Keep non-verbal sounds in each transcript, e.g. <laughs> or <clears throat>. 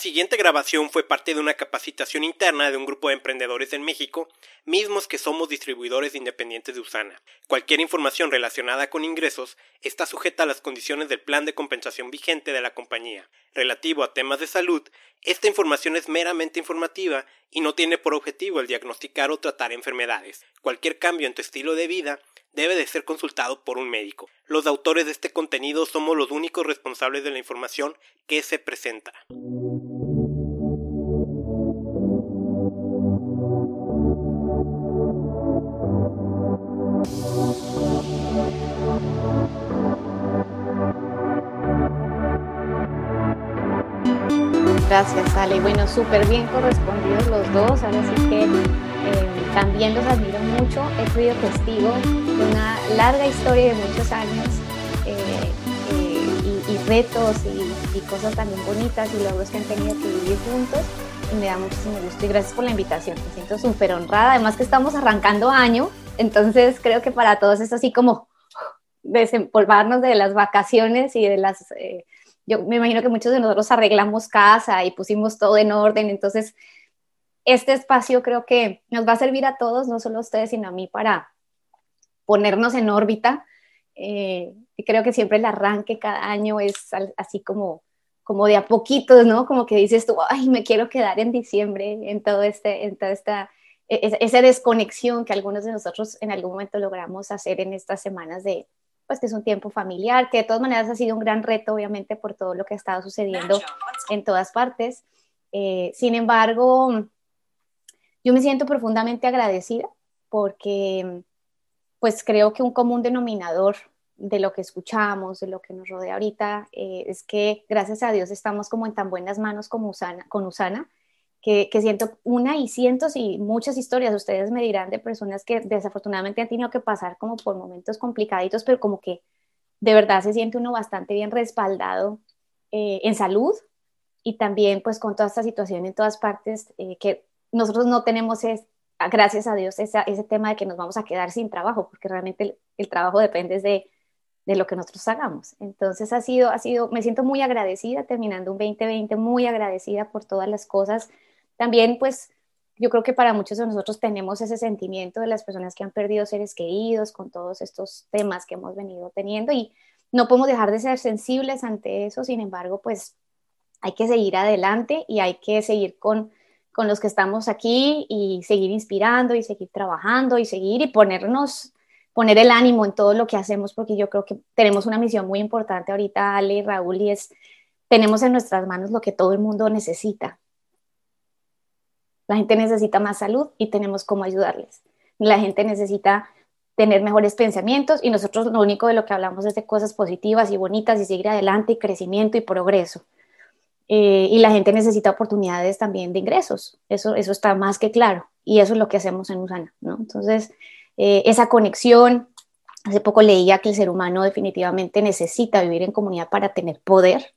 siguiente grabación fue parte de una capacitación interna de un grupo de emprendedores en México, mismos que somos distribuidores independientes de Usana. Cualquier información relacionada con ingresos está sujeta a las condiciones del plan de compensación vigente de la compañía. Relativo a temas de salud, esta información es meramente informativa y no tiene por objetivo el diagnosticar o tratar enfermedades. Cualquier cambio en tu estilo de vida debe de ser consultado por un médico. Los autores de este contenido somos los únicos responsables de la información que se presenta. Gracias, Ale. Bueno, súper bien correspondidos los dos. Ahora sí que eh, también los admiro mucho. He sido testigo de una larga historia de muchos años eh, eh, y, retos y, cosas también bonitas y logros que han tenido que vivir juntos. Y me da muchísimo gusto y gracias por la invitación. Me siento súper honrada. Además que estamos arrancando año, entonces creo que para todos es así como desempolvarnos de las vacaciones y de las yo me imagino que muchos de nosotros arreglamos casa y pusimos todo en orden, entonces este espacio creo que nos va a servir a todos, no solo a ustedes, sino a mí para ponernos en órbita. Eh, y creo que siempre el arranque cada año es así como, como de a poquitos, ¿no? Como que dices tú, ay, me quiero quedar en diciembre, en todo este, en toda esta, e-, esa desconexión que algunos de nosotros en algún momento logramos hacer en estas semanas de, pues que es un tiempo familiar, que de todas maneras ha sido un gran reto, obviamente, por todo lo que ha estado sucediendo en todas partes. Eh, sin embargo, yo me siento profundamente agradecida porque, pues creo que un común denominador de lo que escuchamos, de lo que nos rodea ahorita, eh, es que gracias a Dios estamos como en tan buenas manos como Usana, con Usana, que, siento una y cientos y muchas historias, ustedes me dirán, de personas que desafortunadamente han tenido que pasar como por momentos complicaditos, pero como que de verdad se siente uno bastante bien respaldado eh, en salud y también pues con toda esta situación en todas partes, eh, que nosotros no tenemos, es, gracias a Dios, ese, ese tema de que nos vamos a quedar sin trabajo, porque realmente el, trabajo depende de, de lo que nosotros hagamos. Entonces ha sido, ha sido, me siento muy agradecida terminando un 2020, muy agradecida por todas las cosas también, pues, yo creo que para muchos de nosotros tenemos ese sentimiento de las personas que han perdido seres queridos con todos estos temas que hemos venido teniendo y no podemos dejar de ser sensibles ante eso, sin embargo, pues hay que seguir adelante y hay que seguir con, con los que estamos aquí y seguir inspirando y seguir trabajando y seguir y ponernos, poner el ánimo en todo lo que hacemos, porque yo creo que tenemos una misión muy importante ahorita, Ale y Raúl, y es, tenemos en nuestras manos lo que todo el mundo necesita, la gente necesita más salud y tenemos cómo ayudarles. La gente necesita tener mejores pensamientos y nosotros lo único de lo que hablamos es de cosas positivas y bonitas y seguir adelante y crecimiento y progreso. Eh, y la gente necesita oportunidades también de ingresos. Eso, eso está más que claro. Y eso es lo que hacemos en Usana. ¿no? Entonces, eh, esa conexión, hace poco leía que el ser humano definitivamente necesita vivir en comunidad para tener poder.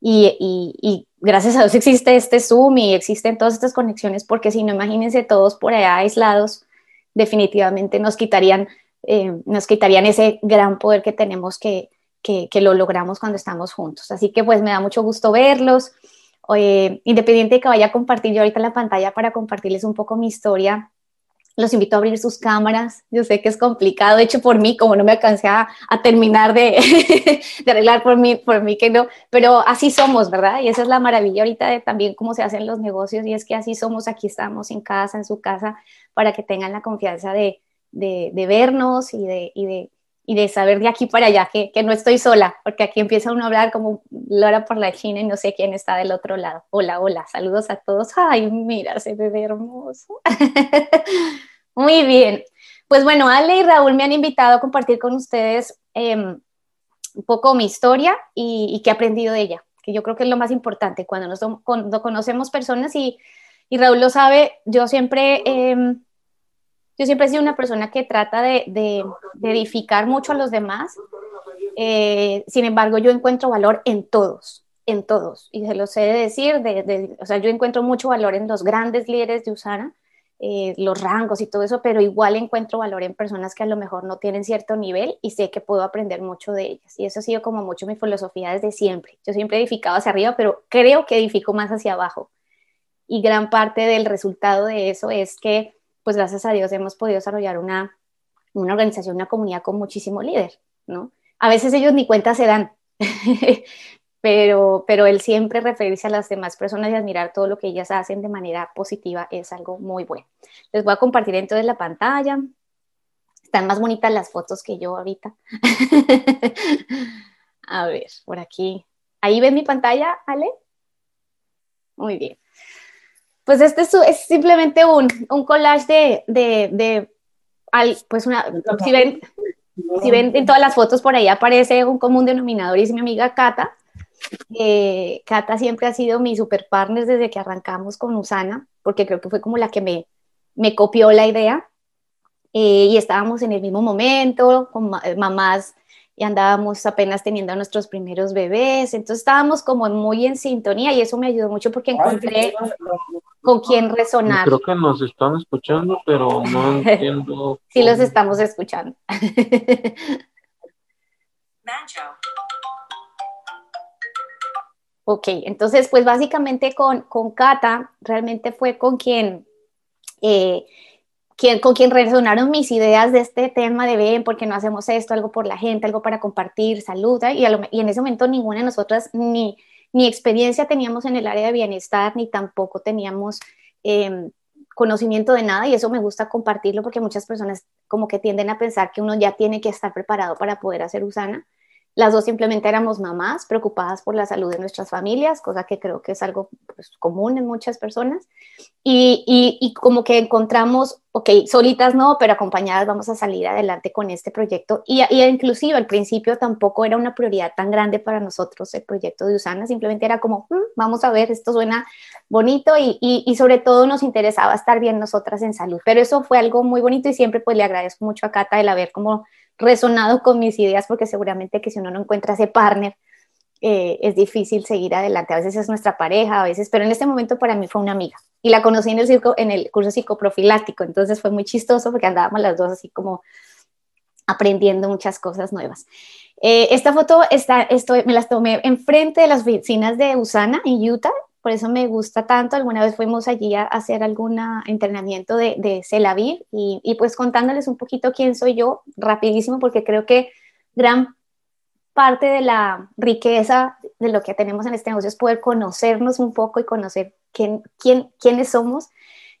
Y, y, y gracias a Dios existe este Zoom y existen todas estas conexiones, porque si no, imagínense todos por allá aislados, definitivamente nos quitarían, eh, nos quitarían ese gran poder que tenemos que, que, lo logramos cuando estamos juntos. Así que pues me da mucho gusto verlos. independiente de que vaya a compartir yo ahorita la pantalla para compartirles un poco mi historia, los invito a abrir sus cámaras. Yo sé que es complicado, hecho por mí, como no me alcancé a, terminar de, <laughs> de, arreglar por mí, por mí que no, pero así somos, ¿verdad? Y esa es la maravilla ahorita de también cómo se hacen los negocios y es que así somos, aquí estamos en casa, en su casa, para que tengan la confianza de, de, de vernos de, y de, y de saber de aquí para allá que, que, no estoy sola, porque aquí empieza uno a hablar como Lora por la China y no sé quién está del otro lado. Hola, hola, saludos a todos. Ay, mira, se ve hermoso. <laughs> Muy bien. Pues bueno, Ale y Raúl me han invitado a compartir con ustedes em, un poco mi historia y, qué he aprendido de ella, que yo creo que es lo más importante cuando nos cuando conocemos personas y, y, Raúl lo sabe, yo siempre... Eh, yo siempre he sido una persona que trata de, de, edificar mucho a los demás. Eh, sin embargo, yo encuentro valor en todos, en todos. Y se lo sé decir, de, o sea, yo encuentro mucho valor en los grandes líderes de Usana, eh, los rangos y todo eso, pero igual encuentro valor en personas que a lo mejor no tienen cierto nivel y sé que puedo aprender mucho de ellas. Y eso ha sido como mucho mi filosofía desde siempre. Yo siempre he edificado hacia arriba, pero creo que edifico más hacia abajo. Y gran parte del resultado de eso es que, pues gracias a Dios, hemos podido desarrollar una, una organización, una comunidad con muchísimo líder, ¿no? A veces ellos ni cuenta se dan, <laughs> pero, pero el siempre referirse a las demás personas y admirar todo lo que ellas hacen de manera positiva es algo muy bueno. Les voy a compartir entonces la pantalla. Están más bonitas las fotos que yo ahorita. <laughs> a ver, por aquí. ¿Ahí ven mi pantalla, Ale? Muy bien. Pues este es, simplemente un, un collage de, de, de pues una, si ven, si ven en todas las fotos por ahí aparece un común denominador y es mi amiga Cata. Eh, Cata siempre ha sido mi super partner desde que arrancamos con Usana, porque creo que fue como la que me, me copió la idea. Eh, y estábamos en el mismo momento, con eh, mamás, y andábamos apenas teniendo nuestros primeros bebés, entonces estábamos como muy en sintonía y eso me ayudó mucho porque encontré con quién resonar. Creo que nos están escuchando, pero no <laughs> entiendo. sí, los estamos escuchando. <laughs> Ok, entonces pues básicamente con, con Cata realmente fue con quien, eh, con quien resonaron mis ideas de este tema de ven, porque no hacemos esto, algo por la gente, algo para compartir, salud, y, y en ese momento ninguna de nosotras ni, ni experiencia teníamos en el área de bienestar, ni tampoco teníamos em, conocimiento de nada, y eso me gusta compartirlo porque muchas personas como que tienden a pensar que uno ya tiene que estar preparado para poder hacer Usana las dos simplemente éramos mamás preocupadas por la salud de nuestras familias, cosa que creo que es algo pues, común en muchas personas. Y, y, como que encontramos, ok, solitas no, pero acompañadas vamos a salir adelante con este proyecto. Y, y, inclusive al principio tampoco era una prioridad tan grande para nosotros el proyecto de Usana, simplemente era como, mm, vamos a ver, esto suena bonito y, y, sobre todo nos interesaba estar bien nosotras en salud. Pero eso fue algo muy bonito y siempre pues le agradezco mucho a Cata el haber como resonado con mis ideas, porque seguramente que si uno no encuentra ese partner, eh, es difícil seguir adelante. A veces es nuestra pareja, a veces, pero en este momento para mí fue una amiga. Y la conocí en el, circo, en el curso psicoprofiláctico, entonces fue muy chistoso porque andábamos las dos así como aprendiendo muchas cosas nuevas. Eh, esta foto está, estoy, me las tomé enfrente de las oficinas de Usana en Utah por eso me gusta tanto. Alguna vez fuimos allí a hacer algún entrenamiento de, de y, y, pues contándoles un poquito quién soy yo, rapidísimo, porque creo que gran parte de la riqueza de lo que tenemos en este negocio es poder conocernos un poco y conocer quién, quién, quiénes somos.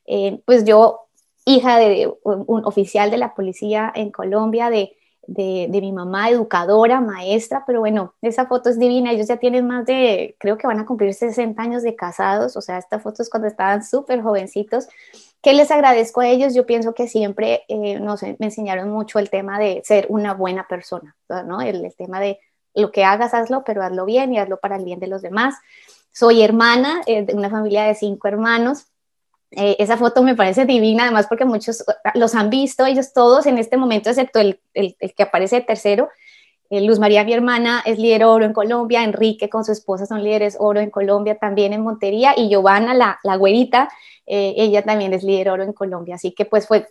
Eh, pues yo, hija de un oficial de la policía en Colombia, de de, mi mamá, educadora, maestra, pero bueno, esa foto es divina, ellos ya tienen más de, creo que van a cumplir 60 años de casados, o sea, esta foto es cuando estaban súper jovencitos. ¿Qué les agradezco a ellos? Yo pienso que siempre eh, nos me enseñaron mucho el tema de ser una buena persona, ¿no? El, tema de lo que hagas, hazlo, pero hazlo bien y hazlo para el bien de los demás. Soy hermana eh, de una familia de cinco hermanos, eh, esa foto me parece divina, además porque muchos los han visto, ellos todos en este momento, excepto el, el, que aparece tercero. Eh, Luz María, mi hermana, es líder oro en Colombia, Enrique con su esposa son líderes oro en Colombia, también en Montería, y Giovanna, la, la güerita, eh, ella también es líder oro en Colombia, así que pues fue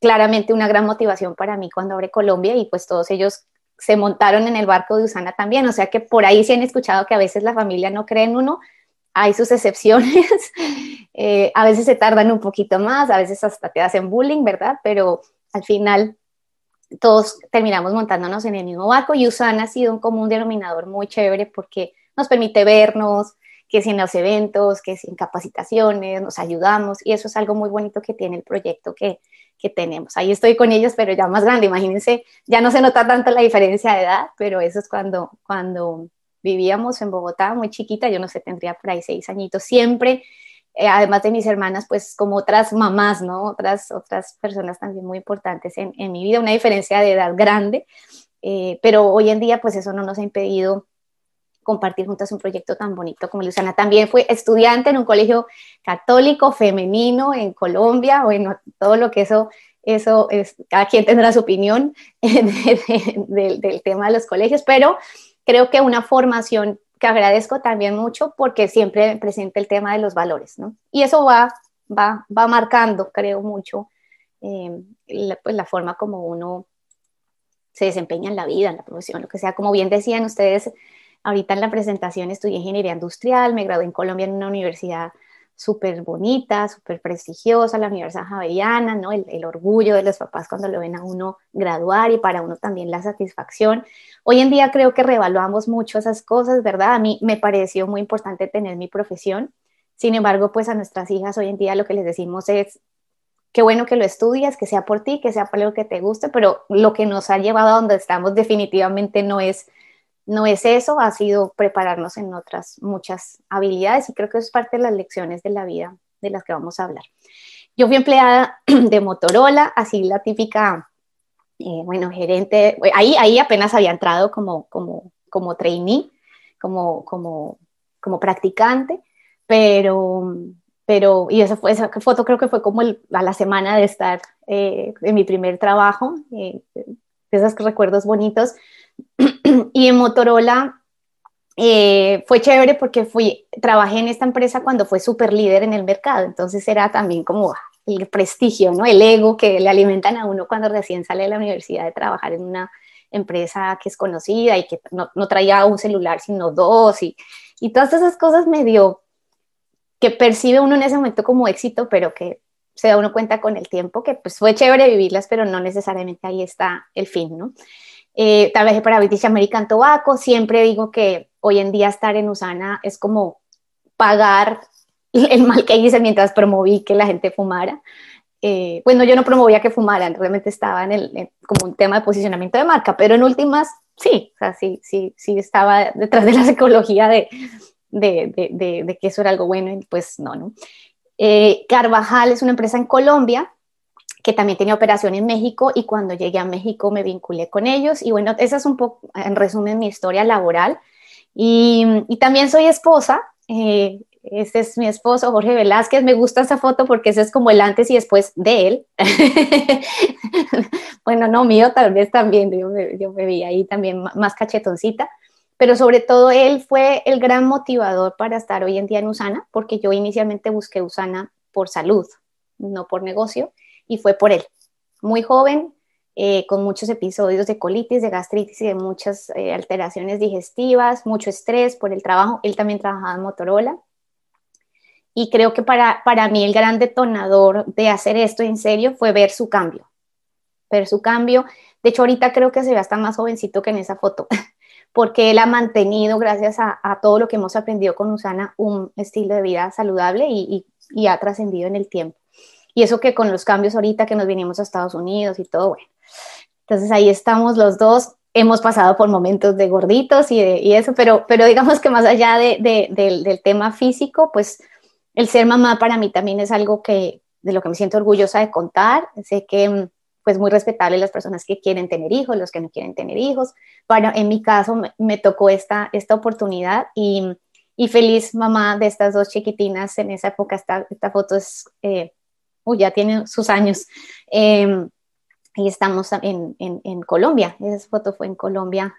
claramente una gran motivación para mí cuando abre Colombia y pues todos ellos se montaron en el barco de Usana también, o sea que por ahí se han escuchado que a veces la familia no cree en uno, hay sus excepciones, <laughs> eh, a veces se tardan un poquito más, a veces hasta te hacen bullying, ¿verdad? Pero al final todos terminamos montándonos en el mismo barco y Usana ha sido un común denominador muy chévere porque nos permite vernos, que si en los eventos, que si en capacitaciones, nos ayudamos y eso es algo muy bonito que tiene el proyecto que, que tenemos. Ahí estoy con ellos, pero ya más grande, imagínense, ya no se nota tanto la diferencia de edad, pero eso es cuando, cuando vivíamos en Bogotá muy chiquita, yo no sé, tendría por ahí seis añitos, siempre, eh, además de mis hermanas, pues como otras mamás, ¿no? Otras, otras personas también muy importantes en, en mi vida, una diferencia de edad grande, eh, pero hoy en día pues eso no nos ha impedido compartir juntas un proyecto tan bonito como Luciana. También fue estudiante en un colegio católico femenino en Colombia, bueno, todo lo que eso, eso es, cada quien tendrá su opinión <laughs> del tema de los colegios, pero creo que una formación que agradezco también mucho porque siempre presenta el tema de los valores, ¿no? Y eso va va, va marcando, creo mucho, eh, la, pues la forma como uno se desempeña en la vida, en la profesión, lo que sea. Como bien decían ustedes, ahorita en la presentación estudié ingeniería industrial, me gradué en Colombia en una universidad súper bonita, súper prestigiosa, la Universidad Javeriana, ¿no? El, orgullo de los papás cuando lo ven a uno graduar y para uno también la satisfacción. Hoy en día creo que reevaluamos mucho esas cosas, ¿verdad? A mí me pareció muy importante tener mi profesión. Sin embargo, pues a nuestras hijas hoy en día lo que les decimos es, qué bueno que lo estudias, que sea por ti, que sea por lo que te guste, pero lo que nos ha llevado a donde estamos definitivamente no es no es eso, ha sido prepararnos en otras muchas habilidades y creo que es parte de las lecciones de la vida de las que vamos a hablar. Yo fui empleada <clears throat> de Motorola, así la típica, eh, bueno, gerente, ahí, ahí apenas había entrado como, como, como trainee, como, como, como practicante, pero, pero, y esa, fue, foto creo que fue como a la semana de estar eh, en mi primer trabajo, eh, esos recuerdos bonitos, <clears throat> y en Motorola eh, fue chévere porque fui, trabajé en esta empresa cuando fue súper líder en el mercado, entonces era también como el prestigio, ¿no? El ego que le alimentan a uno cuando recién sale de la universidad de trabajar en una empresa que es conocida y que no, no traía un celular sino dos y, y todas esas cosas medio que percibe uno en ese momento como éxito, pero que se da uno cuenta con el tiempo que pues fue chévere vivirlas, pero no necesariamente ahí está el fin, ¿no? Eh, trabajé para British American Tobacco, siempre digo que hoy en día estar en Usana es como pagar <laughs> el mal que hice mientras promoví que la gente fumara. Eh, bueno, yo no promovía que fumaran, realmente estaba en el, como un tema de posicionamiento de marca, pero en últimas sí, o sea, sí, sí, sí estaba detrás de la <laughs> psicología de, de, de, de que eso era algo bueno y pues no, ¿no? Eh, Carvajal es una empresa en Colombia que también tenía operación en México y cuando llegué a México me vinculé con ellos y bueno, esa es un poco, en resumen, mi historia laboral. Y, y también soy esposa, eh, este es mi esposo Jorge Velázquez, me gusta esa foto porque ese es como el antes y después de él. <laughs> bueno, no mío, tal vez también, yo me, yo me vi ahí también más cachetoncita, pero sobre todo él fue el gran motivador para estar hoy en día en Usana, porque yo inicialmente busqué Usana por salud, no por negocio y fue por él. Muy joven, eh, con muchos episodios de colitis, de gastritis y de muchas eh, alteraciones digestivas, mucho estrés por el trabajo. Él también trabajaba en Motorola. Y creo que para, para mí el gran detonador de hacer esto en serio fue ver su cambio. Ver su cambio. De hecho, ahorita creo que se ve hasta más jovencito que en esa foto, <laughs> porque él ha mantenido, gracias a, todo lo que hemos aprendido con Usana, un estilo de vida saludable y, y ha trascendido en el tiempo. Y eso que con los cambios ahorita que nos vinimos a Estados Unidos y todo, bueno. Entonces ahí estamos los dos, hemos pasado por momentos de gorditos y, y eso, pero, pero digamos que más allá de, de, del, del tema físico, pues el ser mamá para mí también es algo que, de lo que me siento orgullosa de contar. Sé que pues muy respetable las personas que quieren tener hijos, los que no quieren tener hijos. Bueno, en mi caso me, me tocó esta, esta oportunidad y, y, feliz mamá de estas dos chiquitinas en esa época. Esta, esta foto es eh, uy, ya tiene sus años. Eh, y estamos en, en, en, Colombia, esa foto fue en Colombia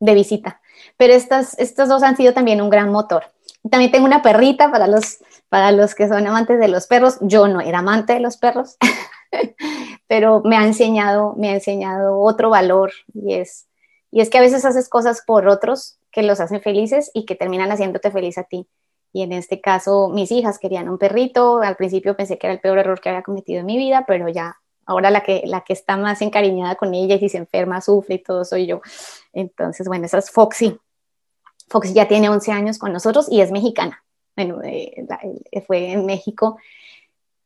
de visita. Pero estas, estos dos han sido también un gran motor. También tengo una perrita para los, para los que son amantes de los perros. Yo no era amante de los perros, <laughs> pero me ha enseñado, me ha enseñado otro valor y es, y es que a veces haces cosas por otros que los hacen felices y que terminan haciéndote feliz a ti. Y en este caso, mis hijas querían un perrito. Al principio pensé que era el peor error que había cometido en mi vida, pero ya ahora la que, la que está más encariñada con ella y si se enferma, sufre y todo soy yo. Entonces, bueno, esa es Foxy. Foxy ya tiene 11 años con nosotros y es mexicana. Bueno, eh, eh, fue en México.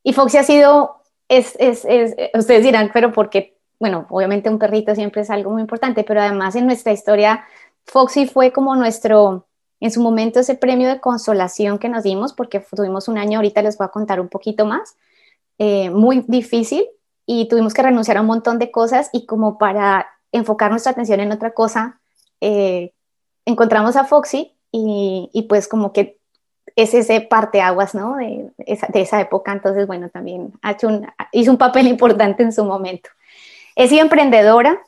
Y Foxy ha sido, es, es, es, ustedes dirán, pero porque, bueno, obviamente un perrito siempre es algo muy importante, pero además en nuestra historia, Foxy fue como nuestro, en su momento ese premio de consolación que nos dimos, porque tuvimos un año, ahorita les voy a contar un poquito más, eh, muy difícil y tuvimos que renunciar a un montón de cosas y como para enfocar nuestra atención en otra cosa, eh, encontramos a Foxy y, pues como que es ese parteaguas, ¿no? De esa, de esa época, entonces bueno, también ha un, hizo un papel <laughs> importante en su momento. He sido emprendedora,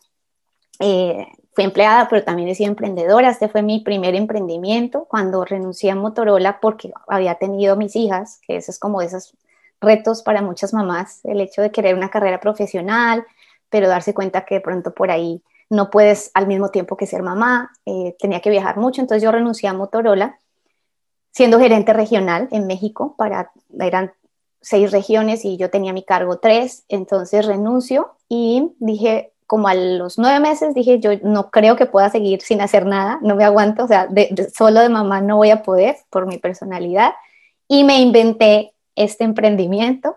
eh, fui empleada, pero también he sido emprendedora. Este fue mi primer emprendimiento cuando renuncié a Motorola porque había tenido mis hijas, que eso es como esas retos para muchas mamás, el hecho de querer una carrera profesional, pero darse cuenta que de pronto por ahí no puedes al mismo tiempo que ser mamá, eh, tenía que viajar mucho, entonces yo renuncié a Motorola, siendo gerente regional en México, para, eran seis regiones y yo tenía mi cargo tres, entonces renuncio y dije, como a los nueve meses, dije, yo no creo que pueda seguir sin hacer nada, no me aguanto, o sea, solo de mamá no voy a poder por mi personalidad, y me inventé este emprendimiento.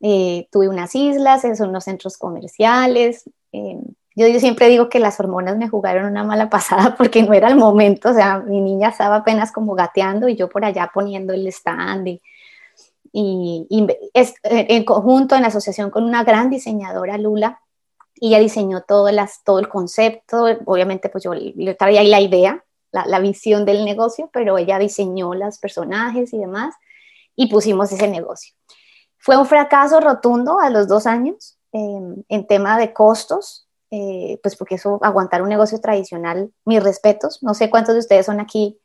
Eh, tuve unas islas, son unos centros comerciales, eh, yo, siempre digo que las hormonas me jugaron una mala <laughs> pasada porque no era el momento, o sea, mi niña estaba apenas como gateando y yo por allá poniendo el stand y, en conjunto, en asociación con una gran diseñadora, Lula, y ella diseñó todo, las, todo el concepto, obviamente pues yo le traía ahí la idea, la, la, visión del negocio, pero ella diseñó los personajes y demás, y pusimos ese negocio. Fue un fracaso rotundo a los dos años eh, en tema de costos, eh, pues porque eso, aguantar un negocio tradicional, mis respetos, no sé cuántos de ustedes son aquí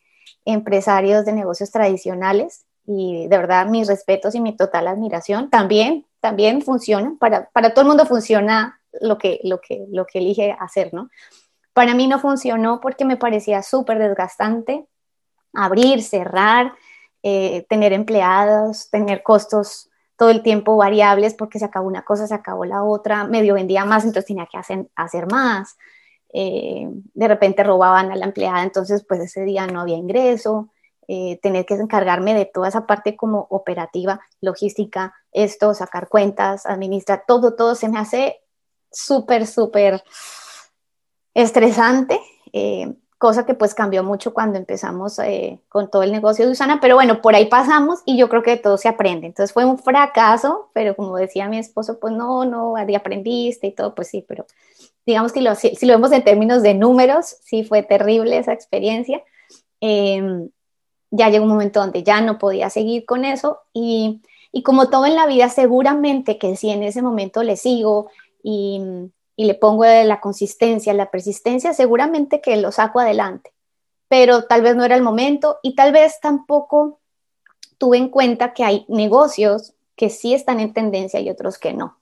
empresarios de negocios tradicionales y de verdad mis respetos y mi total admiración. También, también funciona, para, para todo el mundo funciona lo que, lo, que, lo que elige hacer, ¿no? Para mí no funcionó porque me parecía súper desgastante abrir, cerrar, eh, tener empleados, tener costos todo el tiempo variables porque se acabó una cosa, se acabó la otra, medio vendía más, entonces tenía que hacer, hacer más. Eh, de repente robaban a la empleada, entonces pues ese día no había ingreso. Eh, tener que encargarme de toda esa parte como operativa, logística, esto, sacar cuentas, administrar, todo, todo se me hace súper, súper estresante. Eh, cosa que pues cambió mucho cuando empezamos eh, con todo el negocio de Usana, pero bueno, por ahí pasamos y yo creo que todo se aprende. Entonces fue un fracaso, pero como decía mi esposo, pues no, no, aprendiste y todo, pues sí, pero digamos que si, lo vemos en términos de números, sí fue terrible esa experiencia. Em, ya llegó un momento donde ya no podía seguir con eso y, y como todo en la vida, seguramente que si en ese momento le sigo y le pongo la consistencia, la persistencia, seguramente que lo saco adelante. Pero tal vez no era el momento y tal vez tampoco tuve en cuenta que hay negocios que sí están en tendencia y otros que no.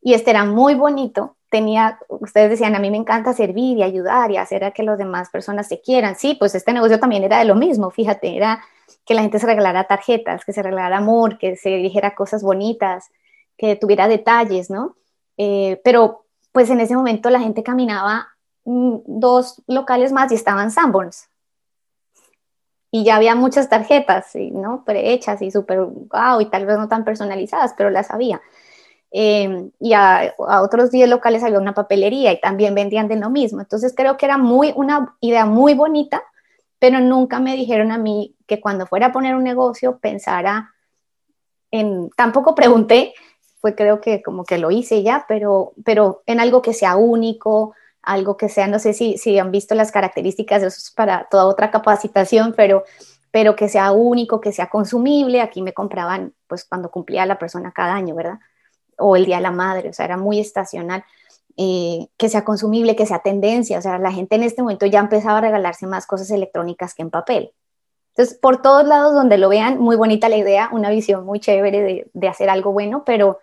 Y este era muy bonito. Tenía, ustedes decían, a mí me encanta servir y ayudar y hacer a que las demás personas se quieran. Sí, pues este negocio también era de lo mismo, fíjate, era que la gente se regalara tarjetas, que se regalara amor, que se dijera cosas bonitas, que tuviera detalles, ¿no? Eh, pero pues en ese momento la gente caminaba mm, dos locales más y estaban Sanborns. Y ya había muchas tarjetas, ¿no? Prehechas y súper wow, y tal vez no tan personalizadas, pero las había. Em, y a, otros 10 locales había una papelería y también vendían de lo mismo. Entonces creo que era muy, una idea muy bonita, pero nunca me dijeron a mí que cuando fuera a poner un negocio pensara en, tampoco pregunté fue creo que como que lo hice ya, pero, pero en algo que sea único, algo que sea, no sé si, si han visto las características, eso es para toda otra capacitación, pero, pero que sea único, que sea consumible. Aquí me compraban pues cuando cumplía la persona cada año, ¿verdad? O el Día de la Madre, o sea, era muy estacional. Eh, que sea consumible, que sea tendencia, o sea, la gente en este momento ya empezaba a regalarse más cosas electrónicas que en papel. Entonces, por todos lados donde lo vean, muy bonita la idea, una visión muy chévere de, de hacer algo bueno, pero,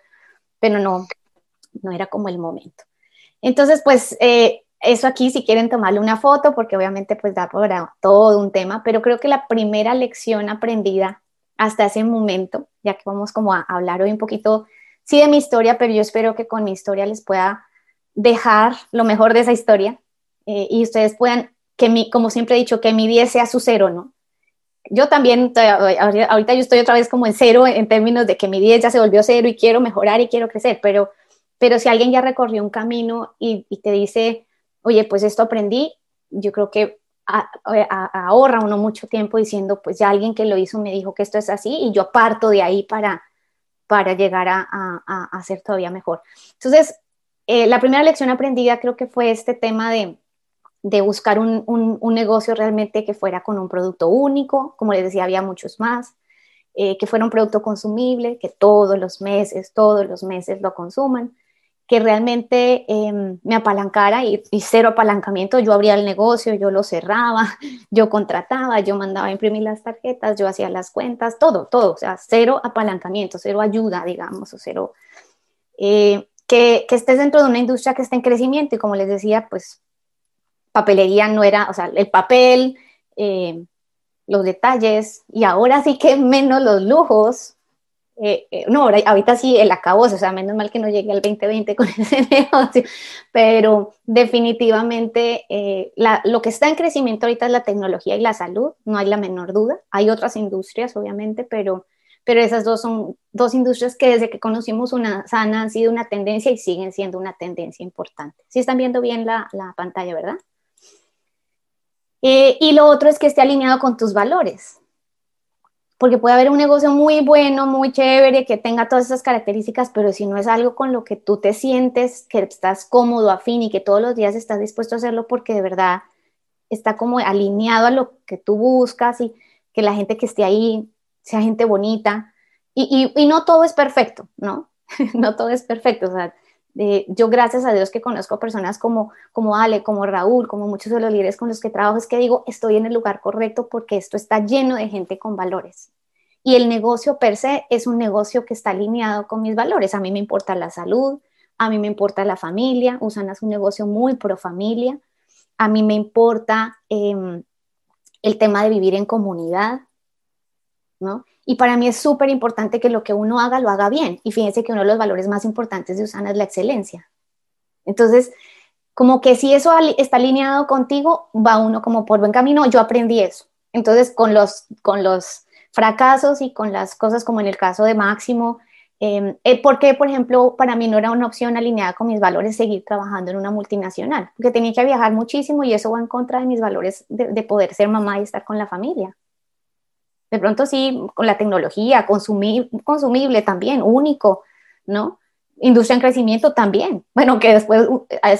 pero no, no era como el momento. Entonces, pues eh, eso aquí si quieren tomarle una foto, porque obviamente pues da para todo un tema, pero creo que la primera lección aprendida hasta ese momento, ya que vamos como a hablar hoy un poquito, sí de mi historia, pero yo espero que con mi historia les pueda dejar lo mejor de esa historia eh, y ustedes puedan, que mi, como siempre he dicho, que mi 10 sea su cero, ¿no? Yo también, ahorita yo estoy otra vez como en cero en términos de que mi 10 ya se volvió cero y quiero mejorar y quiero crecer, pero, pero si alguien ya recorrió un camino y, te dice, oye, pues esto aprendí, yo creo que ahorra uno mucho tiempo diciendo, pues ya alguien que lo hizo me dijo que esto es así y yo parto de ahí para, para llegar a, a, hacer todavía mejor. Entonces, eh, la primera lección aprendida creo que fue este tema de, de buscar un, un, negocio realmente que fuera con un producto único, como les decía, había muchos más, eh, que fuera un producto consumible, que todos los meses, todos los meses lo consuman, que realmente em, me apalancara y, cero apalancamiento. Yo abría el negocio, yo lo cerraba, <laughs> yo contrataba, yo mandaba a imprimir las tarjetas, yo hacía las cuentas, todo, todo. O sea, cero apalancamiento, cero ayuda, digamos, o cero. Eh, que, que estés dentro de una industria que está en crecimiento y como les decía, pues papelería no era, o sea, el papel, eh, los detalles y ahora sí que menos los lujos, eh, eh, no, ahorita sí el acabose, o sea, menos mal que no llegue al 2020 con <laughs> ese negocio, pero definitivamente lo que está en crecimiento ahorita es la tecnología y la salud, no hay la menor duda. Hay otras industrias, obviamente, pero, pero esas dos son dos industrias que desde que conocimos una sana han sido una tendencia y siguen siendo una tendencia importante. Si están viendo bien la pantalla, ¿verdad? Y lo otro es que esté alineado con tus valores porque puede haber un negocio muy bueno, muy chévere, que tenga todas esas características, pero si no es algo con lo que tú te sientes, que estás cómodo, afín y que todos los días estás dispuesto a hacerlo porque de verdad está como alineado a lo que tú buscas y que la gente que esté ahí sea gente bonita. Y, y, no todo es perfecto, ¿no? <laughs> no todo es perfecto. O sea, yo gracias a Dios que conozco personas como, como Ale, como Raúl, como muchos de los líderes con los que trabajo, es que digo, estoy en el lugar correcto porque esto está lleno de gente con valores. Y el negocio per se es un negocio que está alineado con mis valores. A mí me importa la salud, a mí me importa la familia, Usana es un negocio muy pro familia, a mí me importa em, el tema de vivir en comunidad, ¿no? Y para mí es súper importante que lo que uno haga lo haga bien. Y fíjense que uno de los valores más importantes de Usana es la excelencia. Entonces, como que si eso está alineado contigo, va uno como por buen camino. Yo aprendí eso. Entonces, con los, con los fracasos y con las cosas como en el caso de Máximo, eh, porque, por ejemplo, para mí no era una opción alineada con mis valores seguir trabajando en una multinacional, porque tenía que viajar muchísimo y eso va en contra de mis valores de poder ser mamá y estar con la familia. De pronto sí, con la tecnología, consumible también, único, ¿no? Industria en crecimiento también. Bueno, que después,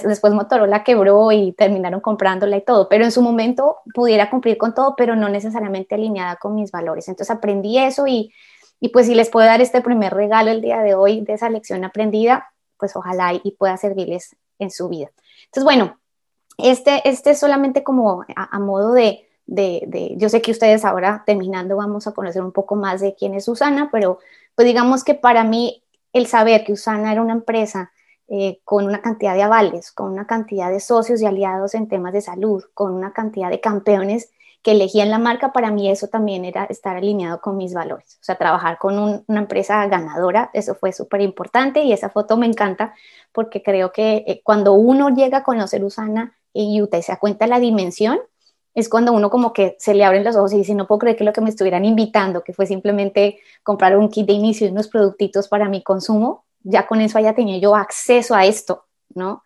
después Motorola quebró y terminaron comprándola y todo, pero en su momento pudiera cumplir con todo, pero no necesariamente alineada con mis valores. Entonces aprendí eso y, y pues si les puedo dar este primer regalo el día de hoy de esa lección aprendida, pues ojalá y, pueda servirles en su vida. Entonces, bueno, este, este es solamente como a modo de, de, yo sé que ustedes ahora terminando vamos a conocer un poco más de quién es Susana, pero pues digamos que para mí el saber que Usana era una empresa eh, con una cantidad de avales, con una cantidad de socios y aliados en temas de salud, con una cantidad de campeones que elegían la marca, para mí eso también era estar alineado con mis valores. O sea, trabajar con una empresa ganadora, eso fue súper importante y esa foto me encanta porque creo que eh, cuando uno llega a conocer Usana y y se da cuenta de la dimensión, es cuando uno como que se le abren los ojos y dice, no puedo creer que lo que me estuvieran invitando, que fue simplemente comprar un kit de inicio y unos productitos para mi consumo, ya con eso haya tenido yo acceso a esto, ¿no?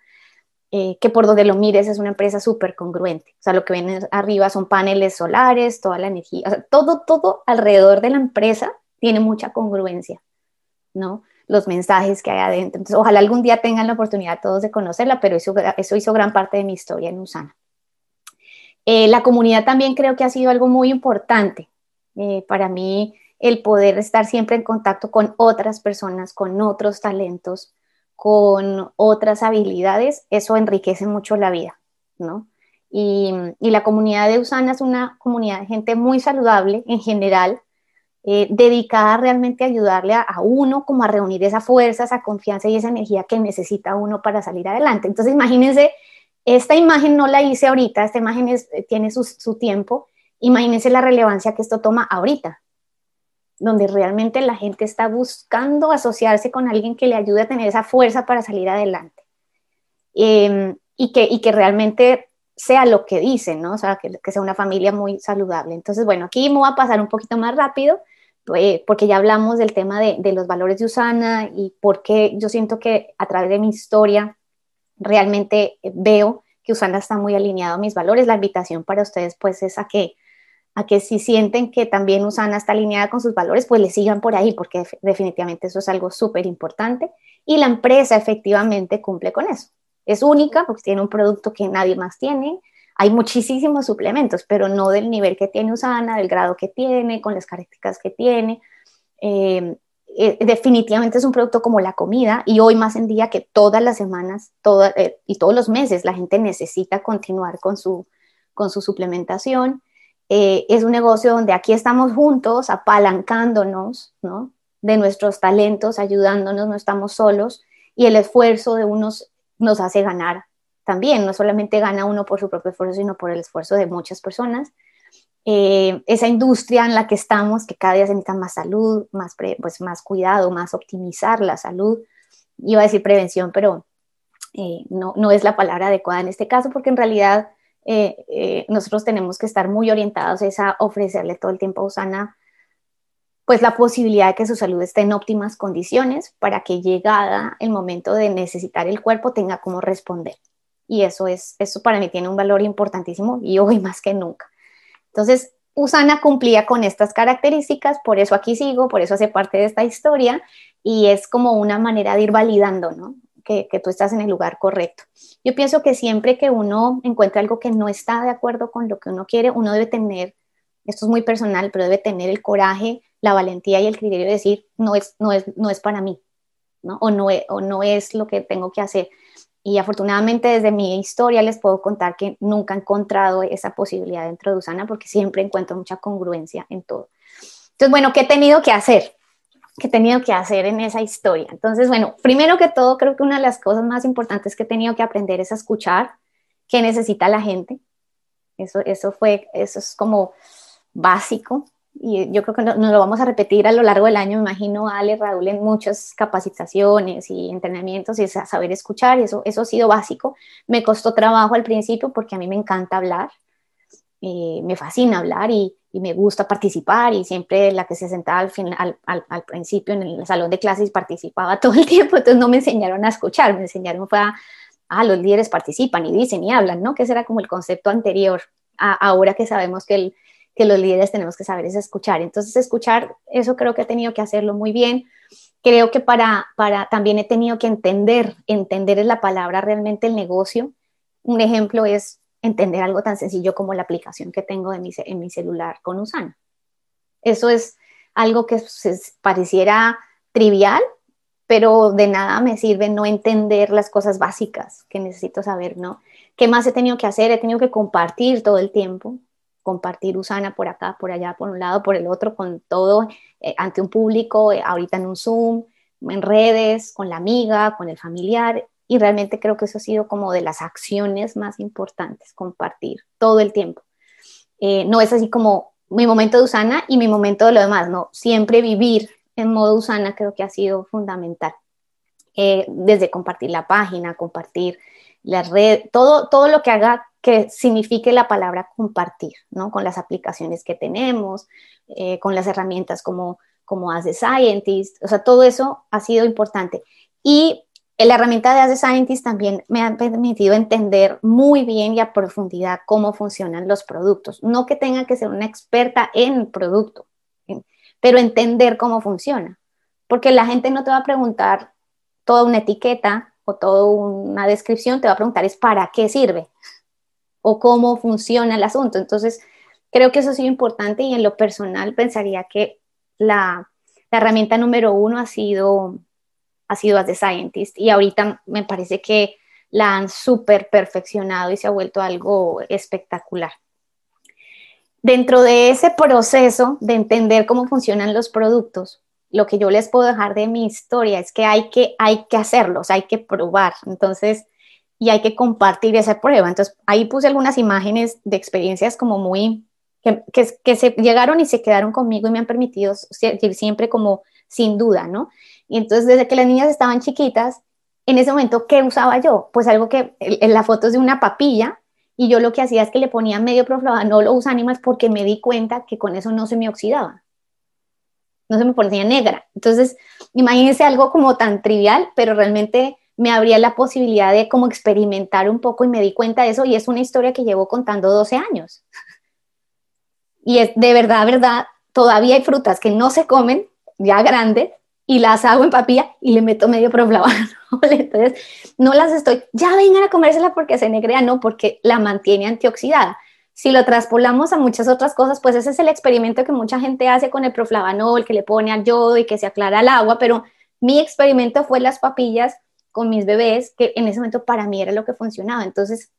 Eh, que por donde lo mires es una empresa súper congruente. O sea, lo que ven arriba son paneles solares, toda la energía, o sea, todo, todo alrededor de la empresa tiene mucha congruencia, ¿no? Los mensajes que hay adentro. Entonces, ojalá algún día tengan la oportunidad todos de conocerla, pero eso, eso hizo gran parte de mi historia en Usana. Eh, la comunidad también creo que ha sido algo muy importante. Eh, para mí, el poder estar siempre en contacto con otras personas, con otros talentos, con otras habilidades, eso enriquece mucho la vida, ¿no? Y, la comunidad de Usana es una comunidad de gente muy saludable en general, eh, dedicada realmente a ayudarle a, uno como a reunir esa fuerza, esa confianza y esa energía que necesita uno para salir adelante. Entonces imagínense esta imagen no la hice ahorita, esta imagen eh, tiene su, tiempo. Imagínense la relevancia que esto toma ahorita, donde realmente la gente está buscando asociarse con alguien que le ayude a tener esa fuerza para salir adelante. Em, y, que, que realmente sea lo que dicen, ¿no? O sea, que, sea una familia muy saludable. Entonces, bueno, aquí me voy a pasar un poquito más rápido, eh, porque ya hablamos del tema de, de, los valores de Usana y porque yo siento que a través de mi historia realmente eh, veo que Usana está muy alineado a mis valores. La invitación para ustedes pues es a que, a que si sienten que también Usana está alineada con sus valores, pues le sigan por ahí, porque definitivamente eso es algo súper importante. Y la empresa efectivamente cumple con eso. Es única porque tiene un producto que nadie más tiene. Hay muchísimos suplementos, pero no del nivel que tiene Usana, del grado que tiene, con las características que tiene. Eh, eh, definitivamente es un producto como la comida y hoy más en día que todas las semanas eh, y todos los meses la gente necesita continuar con su, con su suplementación. Eh, es un negocio donde aquí estamos juntos, apalancándonos ¿no? de nuestros talentos, ayudándonos, no estamos solos y el esfuerzo de unos nos hace ganar también, no solamente gana uno por su propio esfuerzo, sino por el esfuerzo de muchas personas. Eh, esa industria en la que estamos, que cada día se necesita más salud, más, pues, más cuidado, más optimizar la salud. Iba a decir prevención, pero eh, no, no es la palabra adecuada en este caso, porque en realidad eh, nosotros tenemos que estar muy orientados a ofrecerle todo el tiempo a Usana pues la posibilidad de que su salud esté en óptimas condiciones para que llegada el momento de necesitar el cuerpo tenga cómo responder. Y eso es eso para mí tiene un valor importantísimo y hoy más que nunca. Entonces, Usana cumplía con estas características, por eso aquí sigo, por eso hace parte de esta historia y es como una manera de ir validando, ¿no? Que, tú estás en el lugar correcto. Yo pienso que siempre que uno encuentra algo que no está de acuerdo con lo que uno quiere, uno debe tener, esto es muy personal, pero debe tener el coraje, la valentía y el criterio de decir, no es, no es, no es para mí, ¿no? O, no o no es lo que tengo que hacer. Y afortunadamente desde mi historia les puedo contar que nunca he encontrado esa posibilidad dentro de Usana porque siempre encuentro mucha congruencia en todo. Entonces, bueno, ¿qué he tenido que hacer? ¿Qué he tenido que hacer en esa historia? Entonces, bueno, primero que todo, creo que una de las cosas más importantes que he tenido que aprender es a escuchar qué necesita la gente. Eso, eso fue, eso es como básico y yo creo que nos lo vamos a repetir a lo largo del año, me imagino, Ale, Raúl, en muchas capacitaciones y entrenamientos y saber escuchar, eso, eso ha sido básico. Me costó trabajo al principio porque a mí me encanta hablar, eh, me fascina hablar y, me gusta participar y siempre la que se sentaba al, principio en el salón de clases participaba <laughs> todo el tiempo, entonces no me enseñaron a escuchar, me enseñaron fue a, ah, los líderes participan y dicen y hablan, ¿no? Que ese era como el concepto anterior, ahora que sabemos que el que los líderes tenemos que saber es escuchar. Entonces, escuchar, eso creo que he tenido que hacerlo muy bien. Creo que para, para también he tenido que entender, entender es la palabra realmente el negocio. Un ejemplo es entender algo tan sencillo como la aplicación que tengo en mi, en mi celular con Usana. Eso es algo que pareciera trivial, pero de nada me sirve no entender las cosas básicas que necesito saber, ¿no? ¿Qué más he tenido que hacer? He tenido que compartir todo el tiempo, compartir Usana por acá, por allá, por un lado, por el otro, con todo eh, ante un público, eh, ahorita en un Zoom, en redes, con la amiga, con el familiar. Y realmente creo que eso ha sido como de las acciones más importantes, compartir todo el tiempo. Eh, no es así como mi momento de Usana y mi momento de lo demás, no, siempre vivir en modo Usana creo que ha sido fundamental. desde compartir la página, compartir la red, todo, todo lo que haga que signifique la palabra compartir, ¿no? Con las aplicaciones que tenemos, eh, con las herramientas como, como As the Scientist, o sea, todo eso ha sido importante. Y la herramienta de As the Scientist también me ha permitido entender muy bien y a profundidad cómo funcionan los productos. No que tenga que ser una experta en producto, pero entender cómo funciona. Porque la gente no te va a preguntar toda una etiqueta o toda una descripción, te va a preguntar es para qué sirve o cómo funciona el asunto. Entonces, creo que eso ha sido importante y en lo personal pensaría que la, herramienta número uno ha sido, ha sido As the Scientist y ahorita me parece que la han súper perfeccionado y se ha vuelto algo espectacular. Dentro de ese proceso de entender cómo funcionan los productos, lo que yo les puedo dejar de mi historia es que hay que, hay que hacerlos, hay que probar. Entonces, y hay que compartir esa prueba. Entonces, ahí puse algunas imágenes de experiencias como muy, que, que, se llegaron y se quedaron conmigo y me han permitido seguir siempre como sin duda, ¿no? Y entonces, desde que las niñas estaban chiquitas, en ese momento, ¿qué usaba yo? Pues algo que, en la foto es de una papilla, y yo lo que hacía es que le ponía medio no los animals porque me di cuenta que con eso no se me oxidaba. No se me ponía negra. Entonces, imagínense algo como tan trivial, pero realmente me abría la posibilidad de como experimentar un poco y me di cuenta de eso y es una historia que llevo contando 12 años. Y es de verdad, verdad, todavía hay frutas que no se comen ya grandes y las hago en papilla y le meto medio proflavano. <laughs> Entonces, no las estoy, ya vengan a comérsela porque se negrea, no, porque la mantiene antioxidada. si lo traspolamos a muchas otras cosas, pues ese es el experimento que mucha gente hace con el proflavanol, que le pone al yodo y que se aclara el agua, pero mi experimento fue las papillas con mis bebés, que en ese momento para mí era lo que funcionaba. Entonces,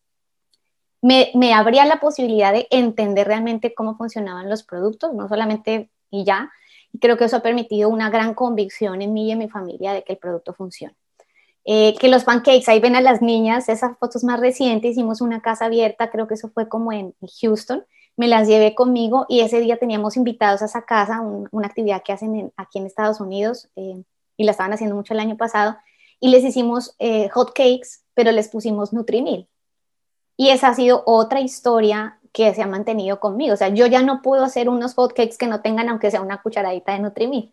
me, me abría la posibilidad de entender realmente cómo funcionaban los productos, no solamente y ya. Y creo que eso ha permitido una gran convicción en mí y en mi familia de que el producto funciona. Eh, que los pancakes, ahí ven a las niñas, esas fotos más recientes, hicimos una casa abierta, creo que eso fue como en Houston, me las llevé conmigo y ese día teníamos invitados a esa casa, una actividad que hacen aquí en Estados Unidos eh, y la estaban haciendo mucho el año pasado, y les hicimos eh, hot cakes, pero les pusimos Nutrimil. Y esa ha sido otra historia que se ha mantenido conmigo. O sea, yo ya no puedo hacer unos hot cakes que no tengan, aunque sea una cucharadita de Nutrimil,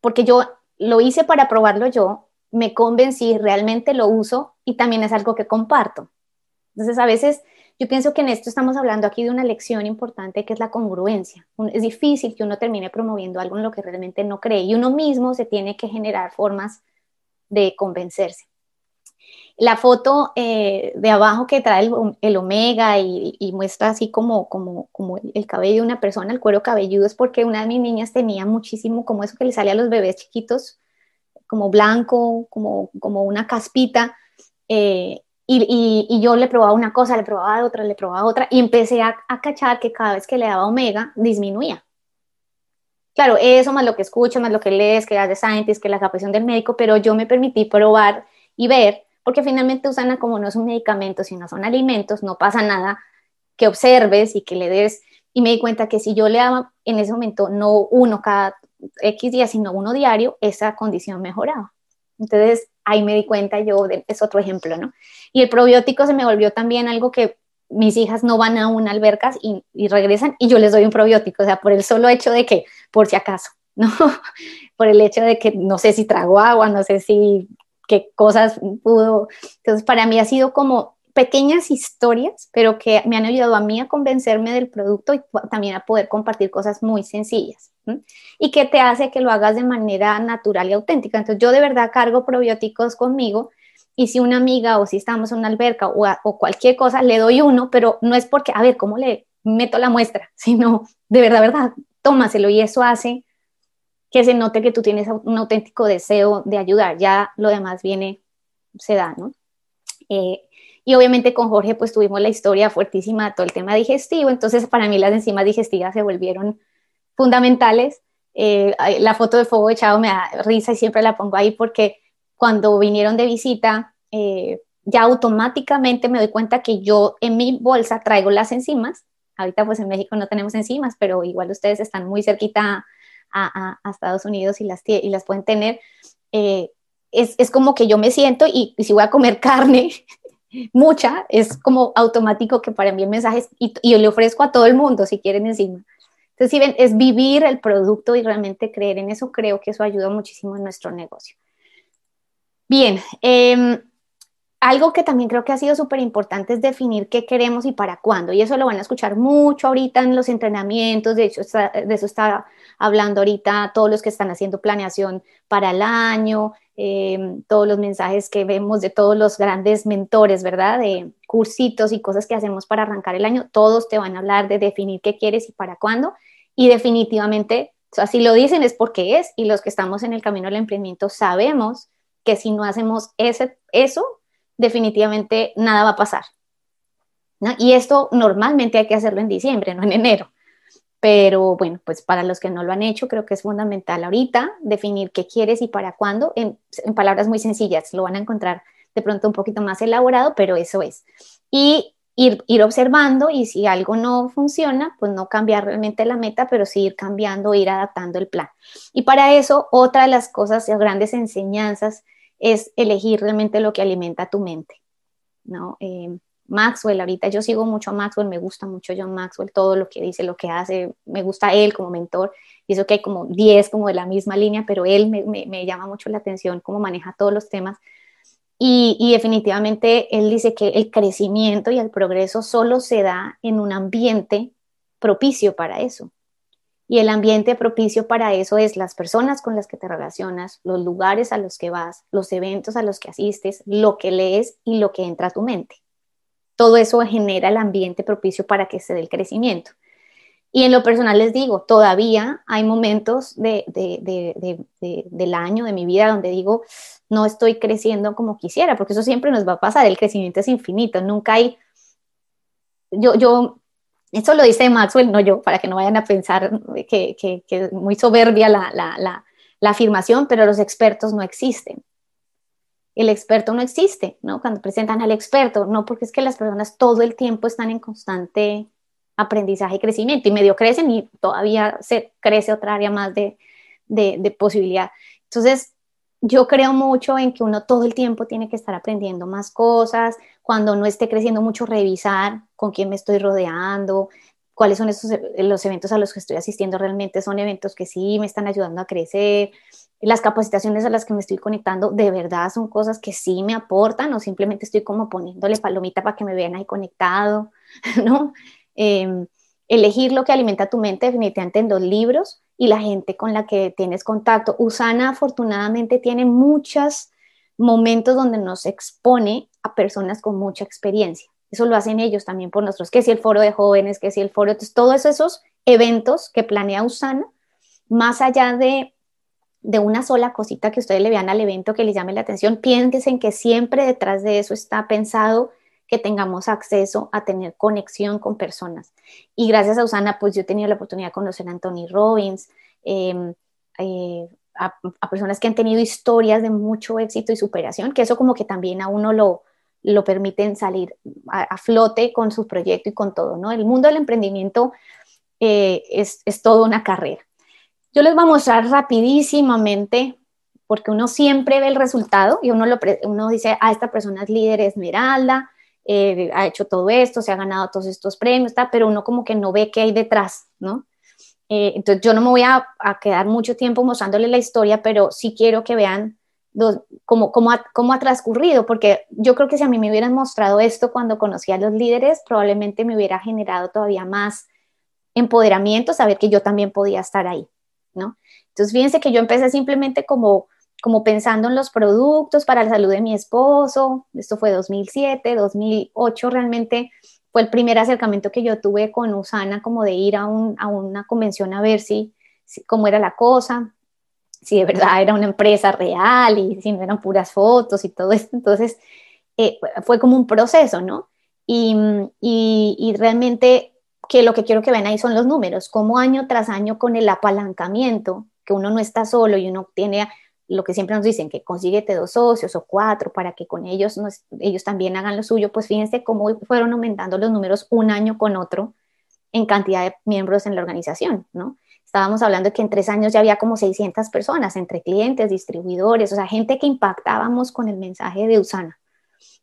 porque yo lo hice para probarlo yo, me convencí, realmente lo uso y también es algo que comparto. Entonces, a veces yo pienso que en esto estamos hablando aquí de una lección importante que es la congruencia. Es difícil que uno termine promoviendo algo en lo que realmente no cree y uno mismo se tiene que generar formas de convencerse. La foto eh, de abajo que trae el, omega y, muestra así como, como, como el cabello de una persona, el cuero cabelludo, es porque una de mis niñas tenía muchísimo como eso que le sale a los bebés chiquitos, como blanco, como, como una caspita. Eh, y, yo le probaba una cosa, le probaba otra, le probaba otra, y empecé a, a, cachar que cada vez que le daba omega, disminuía. Claro, eso más lo que escucho, más lo que lees, que de scientist, que la capacitación del médico, pero yo me permití probar y ver, porque finalmente Usana como no es un medicamento, sino son alimentos, no pasa nada que observes y que le des, y me di cuenta que si yo le daba en ese momento no uno cada X días, sino uno diario, esa condición mejoraba. Entonces, ahí me di cuenta yo, es otro ejemplo, ¿no? Y el probiótico se me volvió también algo que mis hijas no van a una albercas y, regresan y yo les doy un probiótico, o sea, por el solo hecho de que, por si acaso, <laughs> ¿no? por el hecho de que no sé si trago agua, no sé si qué cosas pudo. Entonces, para mí ha sido como pequeñas historias, pero que me han ayudado a mí a convencerme del producto y también a poder compartir cosas muy sencillas. Y que te hace que lo hagas de manera natural y auténtica. Entonces yo de verdad cargo probióticos conmigo y si una amiga o si estamos en una alberca o, o cualquier cosa, le doy uno, pero no es porque, a ver, ¿cómo le meto la muestra? <laughs> Sino de verdad, verdad, tómaselo y eso hace que se note que tú tienes un auténtico deseo de ayudar. Ya lo demás viene, se da, ¿no? Eh, y obviamente con Jorge pues tuvimos la historia fuertísima todo el tema digestivo, entonces para mí las enzimas digestivas se volvieron fundamentales. Eh, la foto de fuego echado me da risa y siempre la pongo ahí porque cuando vinieron de visita, eh, ya automáticamente me doy cuenta que yo en mi bolsa traigo las enzimas. Ahorita pues en México no tenemos enzimas, pero igual ustedes están muy cerquita a, Estados Unidos y las, y las pueden tener. Eh, es, como que yo me siento y, si voy a comer <laughs> carne, mucha, es como automático que para mí el mensaje y, y, le ofrezco a todo el mundo si quieren encima. Entonces, si ven, es vivir el producto y realmente creer en eso, creo que eso ayuda muchísimo en nuestro negocio. Bien, eh, algo que también creo que ha sido súper importante es definir qué queremos y para cuándo. Y eso lo van a escuchar mucho ahorita en los entrenamientos. De hecho, de eso está hablando ahorita todos los que están haciendo planeación para el año, em, todos los mensajes que vemos de todos los grandes mentores, ¿verdad? De cursitos y cosas que hacemos para arrancar el año. Todos te van a hablar de definir qué quieres y para cuándo. Y definitivamente, sea, si lo dicen es porque es. Y los que estamos en el camino del emprendimiento sabemos que si no hacemos ese, eso, definitivamente nada va a pasar. Y esto normalmente hay que hacerlo en diciembre, no en enero. Pero bueno, pues para los que no lo han hecho, creo que es fundamental ahorita definir qué quieres y para cuándo, en, palabras muy sencillas. Lo van a encontrar de pronto un poquito más elaborado, pero eso es. Y ir, ir observando y si algo no funciona, pues no cambiar realmente la meta, pero sí ir cambiando, ir adaptando el plan. Y para eso, otra de las cosas, las grandes enseñanzas es elegir realmente lo que alimenta tu mente, ¿no? Eh, Maxwell, ahorita yo sigo mucho a Maxwell, me gusta mucho John Maxwell, todo lo que dice, lo que hace, me gusta él como mentor, y eso que hay como 10 como de la misma línea, pero él me, llama mucho la atención, cómo maneja todos los temas. Y, definitivamente él dice que el crecimiento y el progreso solo se da en un ambiente propicio para eso. Y el ambiente propicio para eso es las personas con las que te relacionas, los lugares a los que vas, los eventos a los que asistes, lo que lees y lo que entra a tu mente. todo eso genera el ambiente propicio para que se dé el crecimiento. Y en lo personal les digo, todavía hay momentos de, del año, de mi vida, donde digo, no estoy creciendo como quisiera, porque eso siempre nos va a pasar, el crecimiento es infinito, nunca hay, yo, yo, eso lo dice Maxwell, no yo, para que no vayan a pensar que, es muy soberbia la, afirmación, pero los expertos no existen el experto no existe, ¿no? Cuando presentan al experto, no, porque es que las personas todo el tiempo están en constante aprendizaje y crecimiento y medio crecen y todavía se crece otra área más de, de, posibilidad. Entonces, yo creo mucho en que uno todo el tiempo tiene que estar aprendiendo más cosas, cuando no esté creciendo mucho, revisar con quién me estoy rodeando, cuáles son esos, los eventos a los que estoy asistiendo realmente, son eventos que sí me están ayudando a crecer, las capacitaciones a las que me estoy conectando de verdad son cosas que sí me aportan o simplemente estoy como poniéndole palomita para que me vean ahí conectado, <laughs> ¿no? Em, elegir lo que alimenta tu mente definitivamente en los libros y la gente con la que tienes contacto. Usana afortunadamente tiene muchos momentos donde nos expone a personas con mucha experiencia. Eso lo hacen ellos también por nosotros, que si el foro de jóvenes, que si el foro, entonces todos esos eventos que planea Usana, más allá de, de una sola cosita que ustedes le vean al evento que les llame la atención, piensen que siempre detrás de eso está pensado que tengamos acceso a tener conexión con personas. Y gracias a Usana, pues yo he tenido la oportunidad de conocer a Anthony Robbins, em, eh, a, personas que han tenido historias de mucho éxito y superación, que eso como que también a uno lo, lo permiten salir a, flote con su proyecto y con todo, ¿no? El mundo del emprendimiento eh, es, es toda una carrera. Yo les voy a mostrar rapidísimamente porque uno siempre ve el resultado y uno, lo, uno dice, ah, esta persona es líder esmeralda, eh, ha hecho todo esto, se ha ganado todos estos premios, pero uno como que no ve qué hay detrás, ¿no? Eh, entonces yo no me voy a, quedar mucho tiempo mostrándole la historia, pero sí quiero que vean cómo, cómo, ha, cómo, ha, transcurrido, porque yo creo que si a mí me hubieran mostrado esto cuando conocí a los líderes, probablemente me hubiera generado todavía más empoderamiento, saber que yo también podía estar ahí, ¿no? Entonces fíjense que yo empecé simplemente como como pensando en los productos para la salud de mi esposo. Esto fue 2007, 2008 realmente fue el primer acercamiento que yo tuve con Usana, como de ir a, una convención a ver si, cómo era la cosa, si de verdad era una empresa real y si no eran puras fotos y todo esto. Entonces, eh, fue como un proceso, ¿no? Y, y, y, realmente que lo que quiero que vean ahí son los números, como año tras año con el apalancamiento, que uno no está solo y uno tiene lo que siempre nos dicen, que consíguete dos socios o cuatro para que con ellos, ellos también hagan lo suyo, pues fíjense cómo fueron aumentando los números un año con otro en cantidad de miembros en la organización, ¿no? Estábamos hablando de que en tres años ya había como 600 personas entre clientes, distribuidores, o sea, gente que impactábamos con el mensaje de Usana.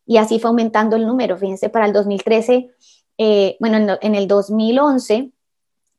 Y así fue aumentando el número. Fíjense, para el 2013, eh, bueno, en, en el 2011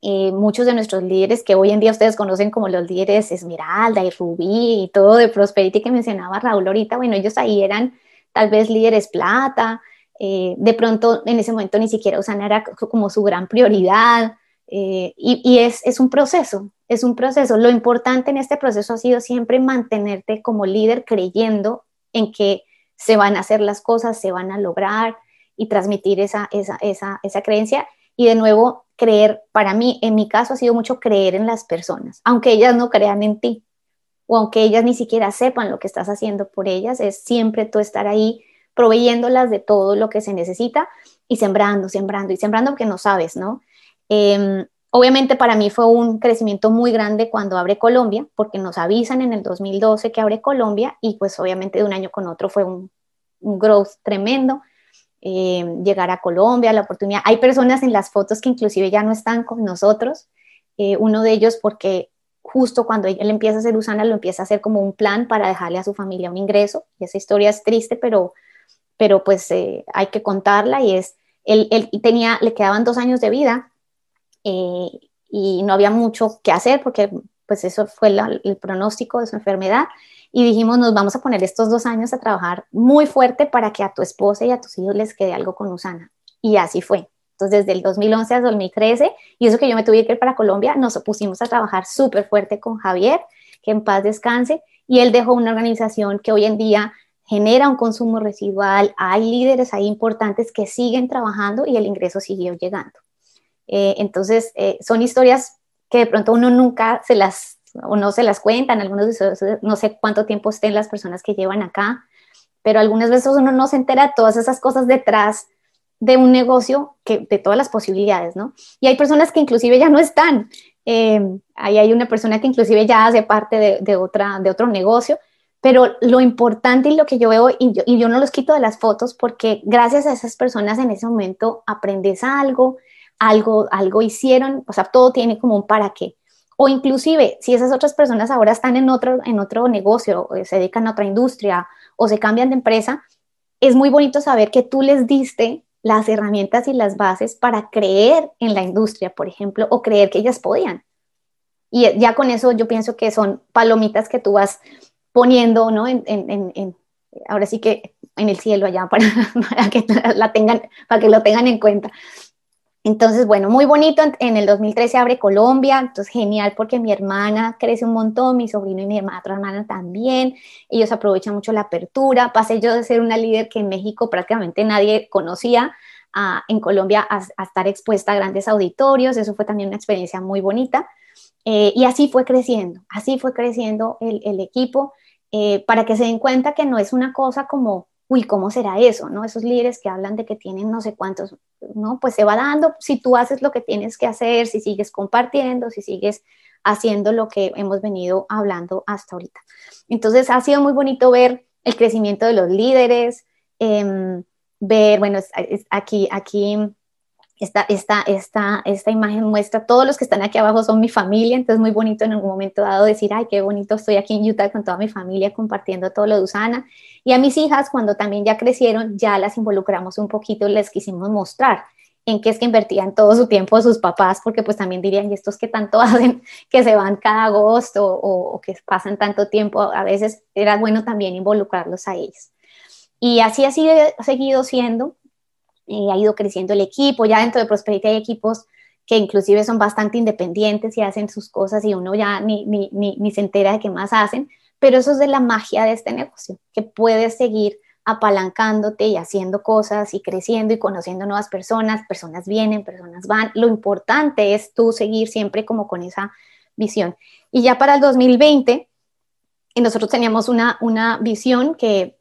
eh, muchos de nuestros líderes que hoy en día ustedes conocen como los líderes Esmeralda y Rubí y todo de Prosperity que mencionaba Raúl ahorita, bueno, ellos ahí eran tal vez líderes plata, eh, de pronto en ese momento ni siquiera Usana era como su gran prioridad eh, y, y es, es, un proceso, es un proceso. Lo importante en este proceso ha sido siempre mantenerte como líder creyendo en que se van a hacer las cosas, se van a lograr y transmitir esa, esa, esa, esa creencia y de nuevo creer, para mí, en mi caso ha sido mucho creer en las personas, aunque ellas no crean en ti o aunque ellas ni siquiera sepan lo que estás haciendo por ellas, es siempre tú estar ahí proveyéndolas de todo lo que se necesita y sembrando, sembrando y sembrando porque no sabes, ¿no? Em, obviamente para mí fue un crecimiento muy grande cuando abre Colombia, porque nos avisan en el 2012 que abre Colombia y pues obviamente de un año con otro fue un growth tremendo. Eh, llegar a Colombia, la oportunidad. Hay personas en las fotos que inclusive ya no están con nosotros, eh, uno de ellos porque justo cuando él empieza a hacer Usana, lo empieza a hacer como un plan para dejarle a su familia un ingreso. Y esa historia es triste, pero, pero pues eh, hay que contarla y es, él, él, tenía, le quedaban dos años de vida y no había mucho que hacer porque pues eso fue el pronóstico de su enfermedad y dijimos, nos vamos a poner estos dos años a trabajar muy fuerte para que a tu esposa y a tus hijos les quede algo con Usana. Y así fue. Entonces, desde el 2011 al 2013, y eso que yo me tuve que ir para Colombia, nos pusimos a trabajar súper fuerte con Javier, que en paz descanse, y él dejó una organización que hoy en día genera un consumo residual, hay líderes ahí importantes que siguen trabajando y el ingreso siguió llegando. Eh, entonces, eh, son historias que de pronto uno nunca se las, o no se las cuentan, algunos no sé cuánto tiempo estén las personas que llevan acá, pero algunas veces uno no se entera de todas esas cosas detrás de un negocio, que, de todas las posibilidades, ¿no? Y hay personas que inclusive ya no están. Eh, ahí hay una persona que inclusive ya hace parte de, otra, de otro negocio, pero lo importante y lo que yo veo, y yo, y yo no los quito de las fotos, porque gracias a esas personas en ese momento aprendes algo, algo, algo hicieron, o sea, todo tiene como un para qué. O inclusive, si esas otras personas ahora están en otro, en otro negocio, o se dedican a otra industria, o se cambian de empresa, es muy bonito saber que tú les diste las herramientas y las bases para creer en la industria, por ejemplo, o creer que ellas podían. Y ya con eso yo pienso que son palomitas que tú vas poniendo, ¿no? En, en, ahora sí que en el cielo allá para, <laughs> para, que la tengan, para que lo tengan en cuenta. Entonces, bueno, muy bonito. En el 2013 abre Colombia, entonces genial porque mi hermana crece un montón, mi sobrino y mi otra hermana también. Ellos aprovechan mucho la apertura. Pasé yo de ser una líder que en México prácticamente nadie conocía, a, en Colombia a, estar expuesta a grandes auditorios. Eso fue también una experiencia muy bonita. Eh, y así fue creciendo, así fue creciendo el, equipo eh, para que se den cuenta que no es una cosa como uy, ¿cómo será eso? ¿no? Esos líderes que hablan de que tienen no sé cuántos, ¿no? Pues se va dando si tú haces lo que tienes que hacer, si sigues compartiendo, si sigues haciendo lo que hemos venido hablando hasta ahorita. Entonces ha sido muy bonito ver el crecimiento de los líderes, em, ver, bueno, aquí, aquí esta, esta, esta, esta imagen muestra, todos los que están aquí abajo son mi familia, entonces es muy bonito en algún momento dado decir, ay, qué bonito, estoy aquí en Utah con toda mi familia compartiendo todo lo de Usana. Y a mis hijas, cuando también ya crecieron, ya las involucramos un poquito, les quisimos mostrar en qué es que invertían todo su tiempo sus papás, porque pues también dirían, y estos que tanto <laughs> hacen, que se van cada agosto o, que pasan tanto tiempo, a veces era bueno también involucrarlos a ellos. Y así ha sido, seguido siendo, ha ido creciendo el equipo, ya dentro de Prosperity hay equipos que inclusive son bastante independientes y hacen sus cosas y uno ya ni, ni, ni, se entera de qué más hacen, pero eso es de la magia de este negocio, que puedes seguir apalancándote y haciendo cosas y creciendo y conociendo nuevas personas, personas vienen, personas van. Lo importante es tú seguir siempre como con esa visión. Y ya para el 2020, nosotros teníamos una, una visión que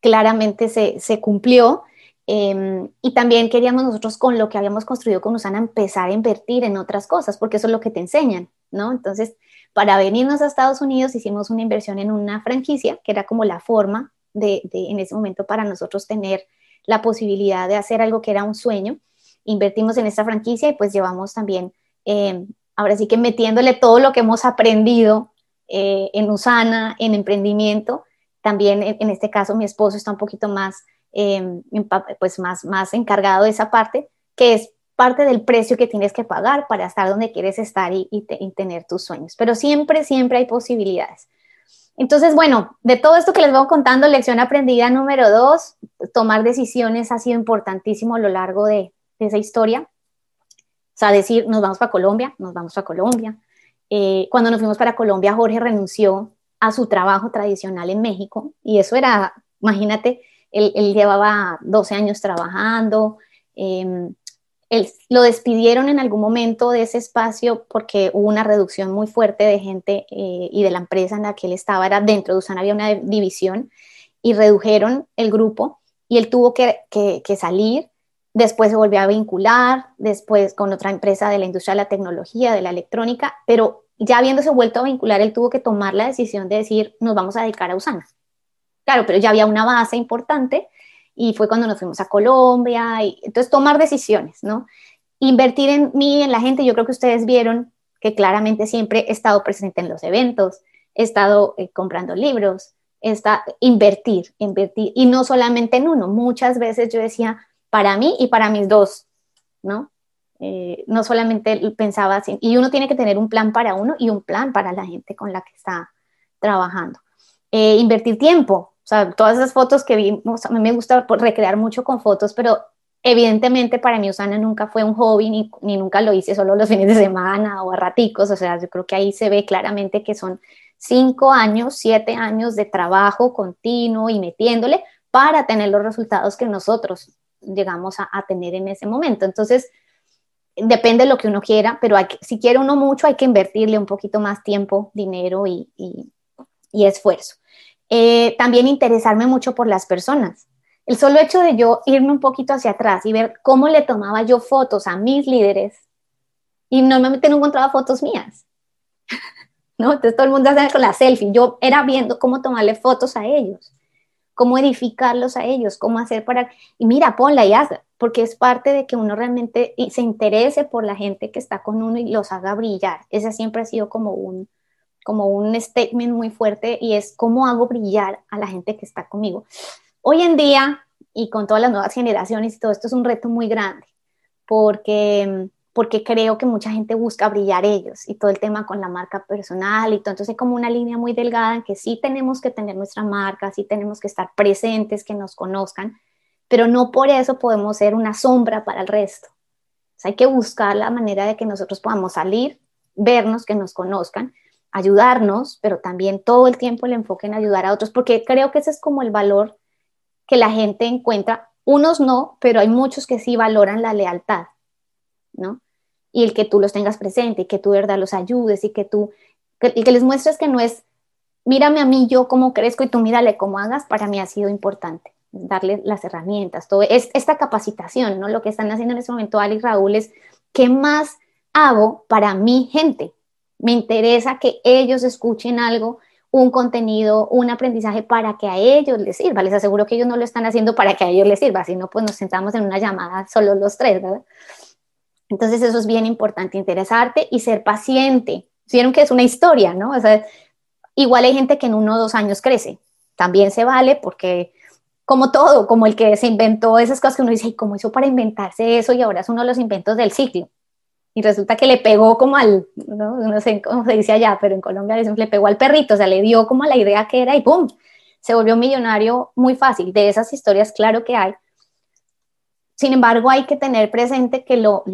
claramente se, se cumplió Em, y también queríamos nosotros con lo que habíamos construido con Usana empezar a invertir en otras cosas, porque eso es lo que te enseñan, ¿no? Entonces, para venirnos a Estados Unidos hicimos una inversión en una franquicia, que era como la forma de, en ese momento para nosotros tener la posibilidad de hacer algo que era un sueño. Invertimos en esta franquicia y pues llevamos también, em, ahora sí que metiéndole todo lo que hemos aprendido eh, en Usana, en emprendimiento. También en este caso mi esposo está un poquito más Em, pues más, más encargado de esa parte, que es parte del precio que tienes que pagar para estar donde quieres estar y, tener tus sueños. Pero siempre, siempre hay posibilidades. Entonces, bueno, de todo esto que les voy contando, lección aprendida número dos, tomar decisiones ha sido importantísimo a lo largo de, esa historia. O sea, decir, nos vamos para Colombia, nos vamos a Colombia. Eh, cuando nos fuimos para Colombia, Jorge renunció a su trabajo tradicional en México y eso era, imagínate, él, llevaba 12 años trabajando. Em, lo despidieron en algún momento de ese espacio porque hubo una reducción muy fuerte de gente eh, y de la empresa en la que él estaba, era dentro de Usana había una división y redujeron el grupo y él tuvo que, que, salir, después se volvió a vincular, después con otra empresa de la industria de la tecnología, de la electrónica, pero ya habiéndose vuelto a vincular, él tuvo que tomar la decisión de decir, nos vamos a dedicar a Usana. Claro, pero ya había una base importante y fue cuando nos fuimos a Colombia. Y, entonces, tomar decisiones, ¿no? Invertir en mí, en la gente, yo creo que ustedes vieron que claramente siempre he estado presente en los eventos, he estado eh, comprando libros, está invertir, invertir, y no solamente en uno, muchas veces yo decía, para mí y para mis dos, ¿no? Eh, no solamente pensaba así, y uno tiene que tener un plan para uno y un plan para la gente con la que está trabajando. Eh, invertir tiempo, sea, todas esas fotos que vimos, a mí me gusta recrear mucho con fotos, pero evidentemente para mí Usana nunca fue un hobby ni, ni, nunca lo hice solo los <laughs> fines de semana o a raticos, o sea, yo creo que ahí se ve claramente que son cinco años, siete años de trabajo continuo y metiéndole para tener los resultados que nosotros llegamos a, tener en ese momento. Entonces, depende de lo que uno quiera, pero si quiere uno mucho, hay que invertirle un poquito más tiempo, dinero y, esfuerzo. Eh, también interesarme mucho por las personas. El solo hecho de yo irme un poquito hacia atrás y ver cómo le tomaba yo fotos a mis líderes y normalmente no encontraba fotos mías. <laughs> ¿No? Entonces todo el mundo hace con la selfie. Yo era viendo cómo tomarle fotos a ellos cómo edificarlos a ellos, cómo hacer para... Y mira, ponla y haz, porque es parte de que uno realmente se interese por la gente que está con uno y los haga brillar. Ese siempre ha sido como un, como un statement muy fuerte y es cómo hago brillar a la gente que está conmigo. Hoy en día, y con todas las nuevas generaciones y todo esto es un reto muy grande, porque porque creo que mucha gente busca brillar ellos y todo el tema con la marca personal y todo. Entonces, como una línea muy delgada en que sí tenemos que tener nuestra marca, sí tenemos que estar presentes, que nos conozcan, pero no por eso podemos ser una sombra para el resto. hay que buscar la manera de que nosotros podamos salir, vernos, que nos conozcan, ayudarnos, pero también todo el tiempo el enfoque en ayudar a otros, porque creo que ese es como el valor que la gente encuentra. Unos no, pero hay muchos que sí valoran la lealtad, ¿no? y el que tú los tengas presente y que tú de verdad los ayudes y que tú, y que les muestres que no es, mírame a mí yo cómo crezco y tú mírale cómo hagas, para mí ha sido importante darle las herramientas, todo es esta capacitación, ¿no? Lo que están haciendo en este momento Ali Raúl es, ¿qué más hago para mi gente? Me interesa que ellos escuchen algo, un contenido, un aprendizaje para que a ellos les sirva. Les aseguro que ellos no lo están haciendo para que a ellos les sirva, sino pues nos sentamos en una llamada solo los tres, ¿verdad? Entonces eso es bien importante, interesarte y ser paciente. Vieron que es una historia, ¿no? O sea, igual hay gente que en uno o dos años crece. También se vale porque, como todo, como el que se inventó esas cosas que uno dice, ¿y cómo hizo para inventarse eso? Y ahora es uno de los inventos del ciclo. Y resulta que le pegó como al, no, no sé cómo se dice allá, pero en Colombia le pegó al perrito, o sea, le dio como la idea que era y ¡pum! Se volvió millonario muy fácil. De esas historias, claro que hay, sin embargo, hay que tener presente que lo,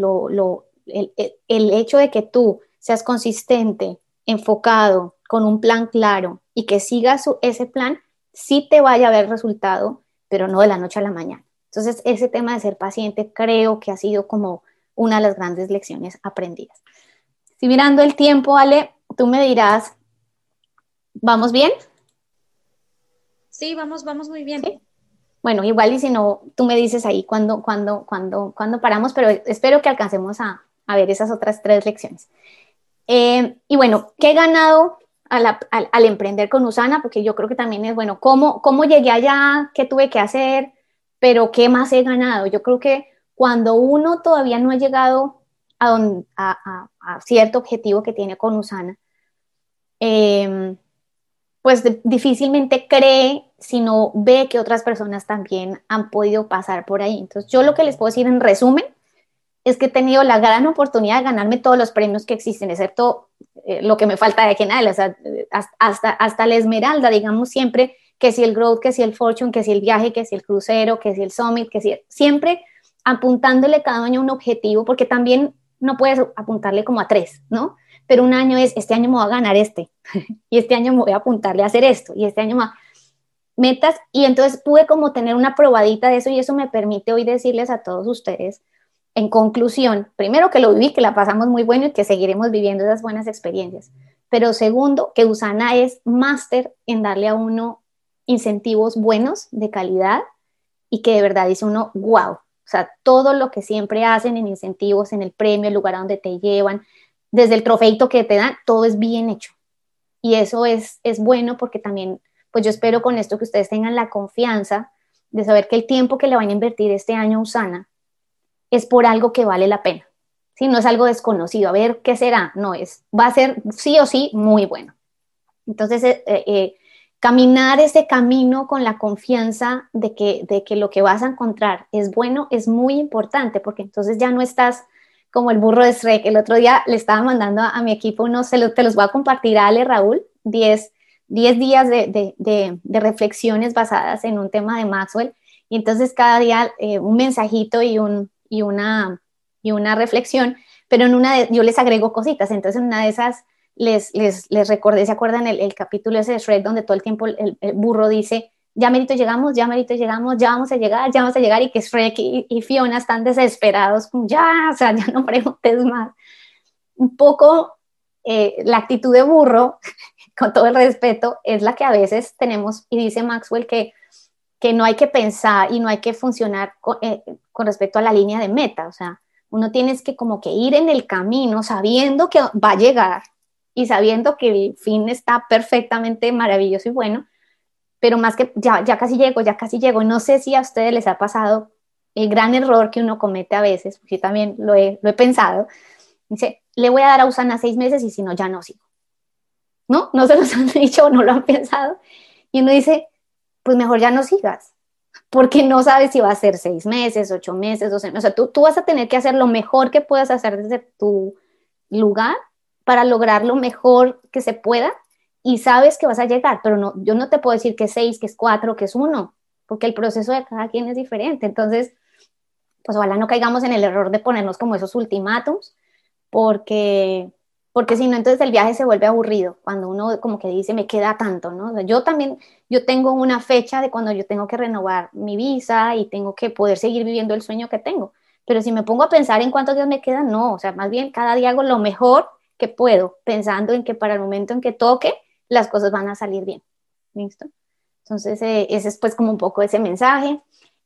el, hecho de que tú seas consistente, enfocado, con un plan claro y que sigas ese plan, sí te vaya a ver resultado, pero no de la noche a la mañana. Entonces, ese tema de ser paciente creo que ha sido como una de las grandes lecciones aprendidas. Si mirando el tiempo, Ale, tú me dirás, ¿vamos bien? Sí, vamos, vamos muy bien. Bueno, igual y si no, tú me dices ahí cuando, cuando, cuando, cuando paramos, pero espero que alcancemos a, ver esas otras tres lecciones. Eh, y bueno, ¿qué he ganado al, emprender con Usana? Porque yo creo que también es, bueno, ¿cómo, ¿cómo llegué allá? ¿Qué tuve que hacer? Pero ¿qué más he ganado? Yo creo que cuando uno todavía no ha llegado a, a, cierto objetivo que tiene con Usana, eh, pues difícilmente cree si no ve que otras personas también han podido pasar por ahí. Entonces, yo lo que les puedo decir en resumen es que he tenido la gran oportunidad de ganarme todos los premios que existen, excepto eh, lo que me falta de general, o sea, hasta, hasta la esmeralda, digamos siempre, que si el growth, que si el fortune, que si el viaje, que si el crucero, que si el summit, que si siempre apuntándole cada año un objetivo, porque también no puedes apuntarle como a tres, ¿no? Pero un año es, este año me voy a ganar este, <laughs> y este año me voy a apuntarle a hacer esto, y este año me metas, y entonces pude como tener una probadita de eso, y eso me permite hoy decirles a todos ustedes, en conclusión, primero que lo viví, que la pasamos muy bueno y que seguiremos viviendo esas buenas experiencias, pero segundo, que Usana es máster en darle a uno incentivos buenos, de calidad, y que de verdad dice uno, wow, o sea, todo lo que siempre hacen en incentivos, en el premio, el lugar a donde te llevan, desde el trofeito que te dan, todo es bien hecho. Y eso es, es bueno porque también, pues yo espero con esto que ustedes tengan la confianza de saber que el tiempo que le van a invertir este año a Usana es por algo que vale la pena. Si no es algo desconocido, a ver qué será, no es, va a ser sí o sí muy bueno. Entonces, eh, eh, caminar ese camino con la confianza de que, de que lo que vas a encontrar es bueno es muy importante porque entonces ya no estás como el burro de Shrek. El otro día le estaba mandando a, mi equipo unos, se te los voy a compartir a Ale Raúl, 10, días de, reflexiones basadas en un tema de Maxwell. Y entonces cada día eh, un mensajito y, un, y, una, y una reflexión, pero en una de, yo les agrego cositas. Entonces en una de esas les, les, les recordé, ¿se acuerdan el, el, capítulo ese de Shrek donde todo el tiempo el, burro dice, ya merito llegamos, ya merito llegamos, ya vamos a llegar, ya vamos a llegar y que Shrek y, Fiona están desesperados, ya, o sea, ya no preguntes más. Un poco eh, la actitud de burro, <laughs> con todo el respeto, es la que a veces tenemos y dice Maxwell que, que no hay que pensar y no hay que funcionar con, eh, con respecto a la línea de meta, o sea, uno tiene que como que ir en el camino sabiendo que va a llegar y sabiendo que el fin está perfectamente maravilloso y bueno, pero más que ya, ya casi llego, ya casi llego. No sé si a ustedes les ha pasado el gran error que uno comete a veces, porque yo también lo he, lo he pensado. Dice, le voy a dar a Usana seis meses y si no, ya no sigo. ¿No? No se los <laughs> han dicho no lo han pensado. Y uno dice, pues mejor ya no sigas, porque no sabes si va a ser seis meses, ocho meses, doce meses. O sea, tú, tú vas a tener que hacer lo mejor que puedas hacer desde tu lugar para lograr lo mejor que se pueda y sabes que vas a llegar, pero no, yo no te puedo decir que es seis, que es cuatro, que es uno, porque el proceso de cada quien es diferente. Entonces, pues ojalá no caigamos en el error de ponernos como esos ultimátums, porque, porque si no, entonces el viaje se vuelve aburrido, cuando uno como que dice, me queda tanto, ¿no? yo también, yo tengo una fecha de cuando yo tengo que renovar mi visa y tengo que poder seguir viviendo el sueño que tengo. Pero si me pongo a pensar en cuántos días me quedan, no, o sea, más bien cada día hago lo mejor que puedo, pensando en que para el momento en que toque, las cosas van a salir bien. ¿Listo? Entonces, eh, ese es pues como un poco ese mensaje.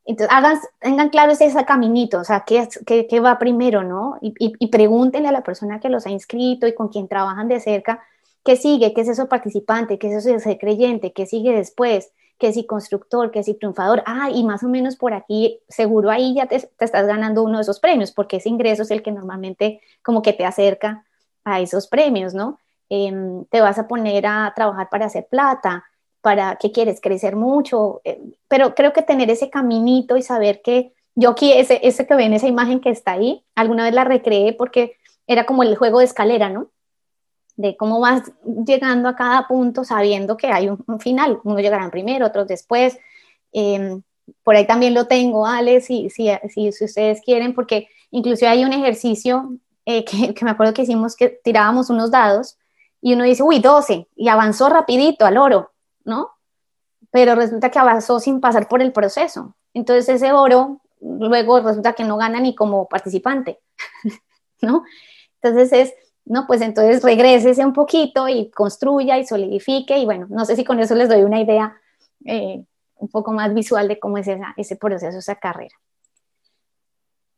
Entonces, hagan, tengan claro ese, ese caminito, o sea, ¿qué, qué, qué va primero, no? Y, y, pregúntenle a la persona que los ha inscrito y con quien trabajan de cerca, ¿qué sigue? ¿Qué es eso participante? ¿Qué es eso de ser creyente? ¿Qué sigue después? ¿Qué es constructor? ¿Qué es triunfador? Ah, y más o menos por aquí, seguro ahí ya te, te, estás ganando uno de esos premios, porque ese ingreso es el que normalmente como que te acerca a esos premios, ¿no? Em, te vas a poner a trabajar para hacer plata, para qué quieres crecer mucho, eh, pero creo que tener ese caminito y saber que yo aquí, ese, ese que ven, esa imagen que está ahí, alguna vez la recreé porque era como el juego de escalera, ¿no? De cómo vas llegando a cada punto sabiendo que hay un, final, uno llegará primero, otros después. Em, por ahí también lo tengo, Ale, si, si, si, si ustedes quieren, porque incluso hay un ejercicio eh, que, me acuerdo que hicimos que tirábamos unos dados y uno dice, uy, 12, y avanzó rapidito al oro, ¿no? Pero resulta que avanzó sin pasar por el proceso. Entonces ese oro luego resulta que no gana ni como participante, <laughs> ¿no? Entonces es, no, pues entonces regrésese un poquito y construya y solidifique y bueno, no sé si con eso les doy una idea eh, un poco más visual de cómo es ese proceso, esa carrera.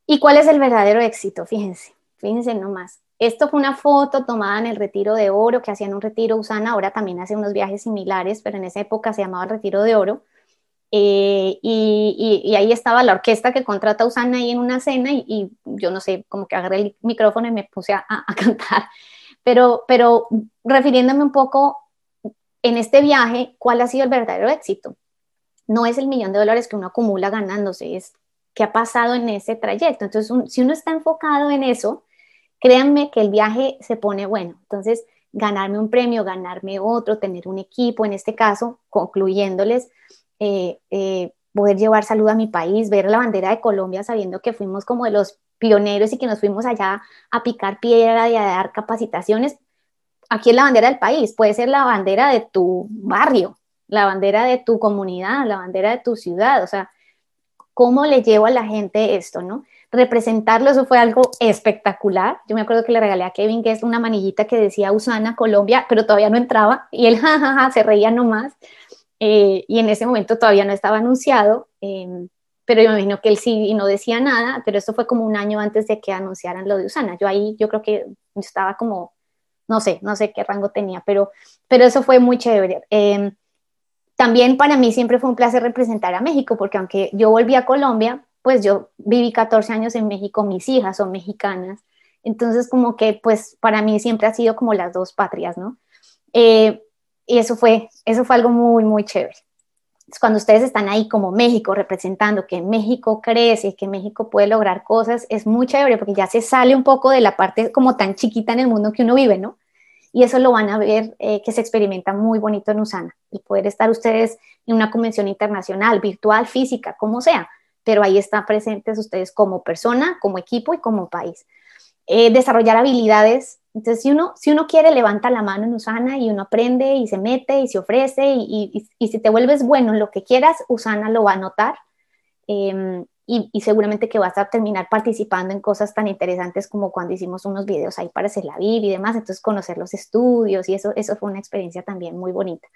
¿Y cuál es el verdadero éxito? Fíjense. Fíjense nomás. Esto fue una foto tomada en el Retiro de Oro, que hacían un Retiro Usana, ahora también hace unos viajes similares, pero en esa época se llamaba el Retiro de Oro. Eh, y, ahí estaba la orquesta que contrata a Usana ahí en una cena y, yo no sé, como que agarré el micrófono y me puse a, <laughs> cantar. Pero, pero refiriéndome un poco en este viaje, ¿cuál ha sido el verdadero éxito? No es el millón de dólares que uno acumula ganándose, es qué ha pasado en ese trayecto. Entonces, si uno está enfocado en eso, créanme que el viaje se pone bueno. Entonces, ganarme un premio, ganarme otro, tener un equipo, en este caso, concluyéndoles, eh, eh, poder llevar salud a mi país, ver la bandera de Colombia sabiendo que fuimos como de los pioneros y que nos fuimos allá a picar piedra y a dar capacitaciones. Aquí es la bandera del país, puede ser la bandera de tu barrio, la bandera de tu comunidad, la bandera de tu ciudad, o sea, ¿cómo le llevo a la gente esto, no? Representarlo, eso fue algo espectacular. Yo me acuerdo que le regalé a Kevin que es una manillita que decía Usana, Colombia, pero todavía no entraba y él <laughs> jajaja se reía nomás. Eh, y en ese momento todavía no estaba anunciado, em, pero yo me imagino que él sí y no decía nada, pero eso fue como un año antes de que anunciaran lo de Usana. Yo ahí, yo creo que estaba como, no sé, no sé qué rango tenía, pero, pero eso fue muy chévere. Em, también para mí siempre fue un placer representar a México, porque aunque yo volví a Colombia, pues yo viví 14 años en México, mis hijas son mexicanas, entonces como que pues para mí siempre ha sido como las dos patrias, ¿no? Eh, y eso fue, eso fue algo muy, muy chévere. Cuando ustedes están ahí como México representando que México crece, que México puede lograr cosas, es muy chévere porque ya se sale un poco de la parte como tan chiquita en el mundo que uno vive, ¿no? Y eso lo van a ver eh, que se experimenta muy bonito en Usana, el poder estar ustedes en una convención internacional, virtual, física, como sea, pero ahí están presentes ustedes como persona, como equipo y como país. eh, desarrollar habilidades. Entonces, si uno, si uno quiere, levanta la mano en Usana y uno aprende y se mete y se ofrece y, si te vuelves bueno en lo que quieras, Usana lo va a notar. Em, y, seguramente que vas a terminar participando en cosas tan interesantes como cuando hicimos unos videos ahí para hacer la Bib y demás, entonces conocer los estudios y eso, eso fue una experiencia también muy bonita.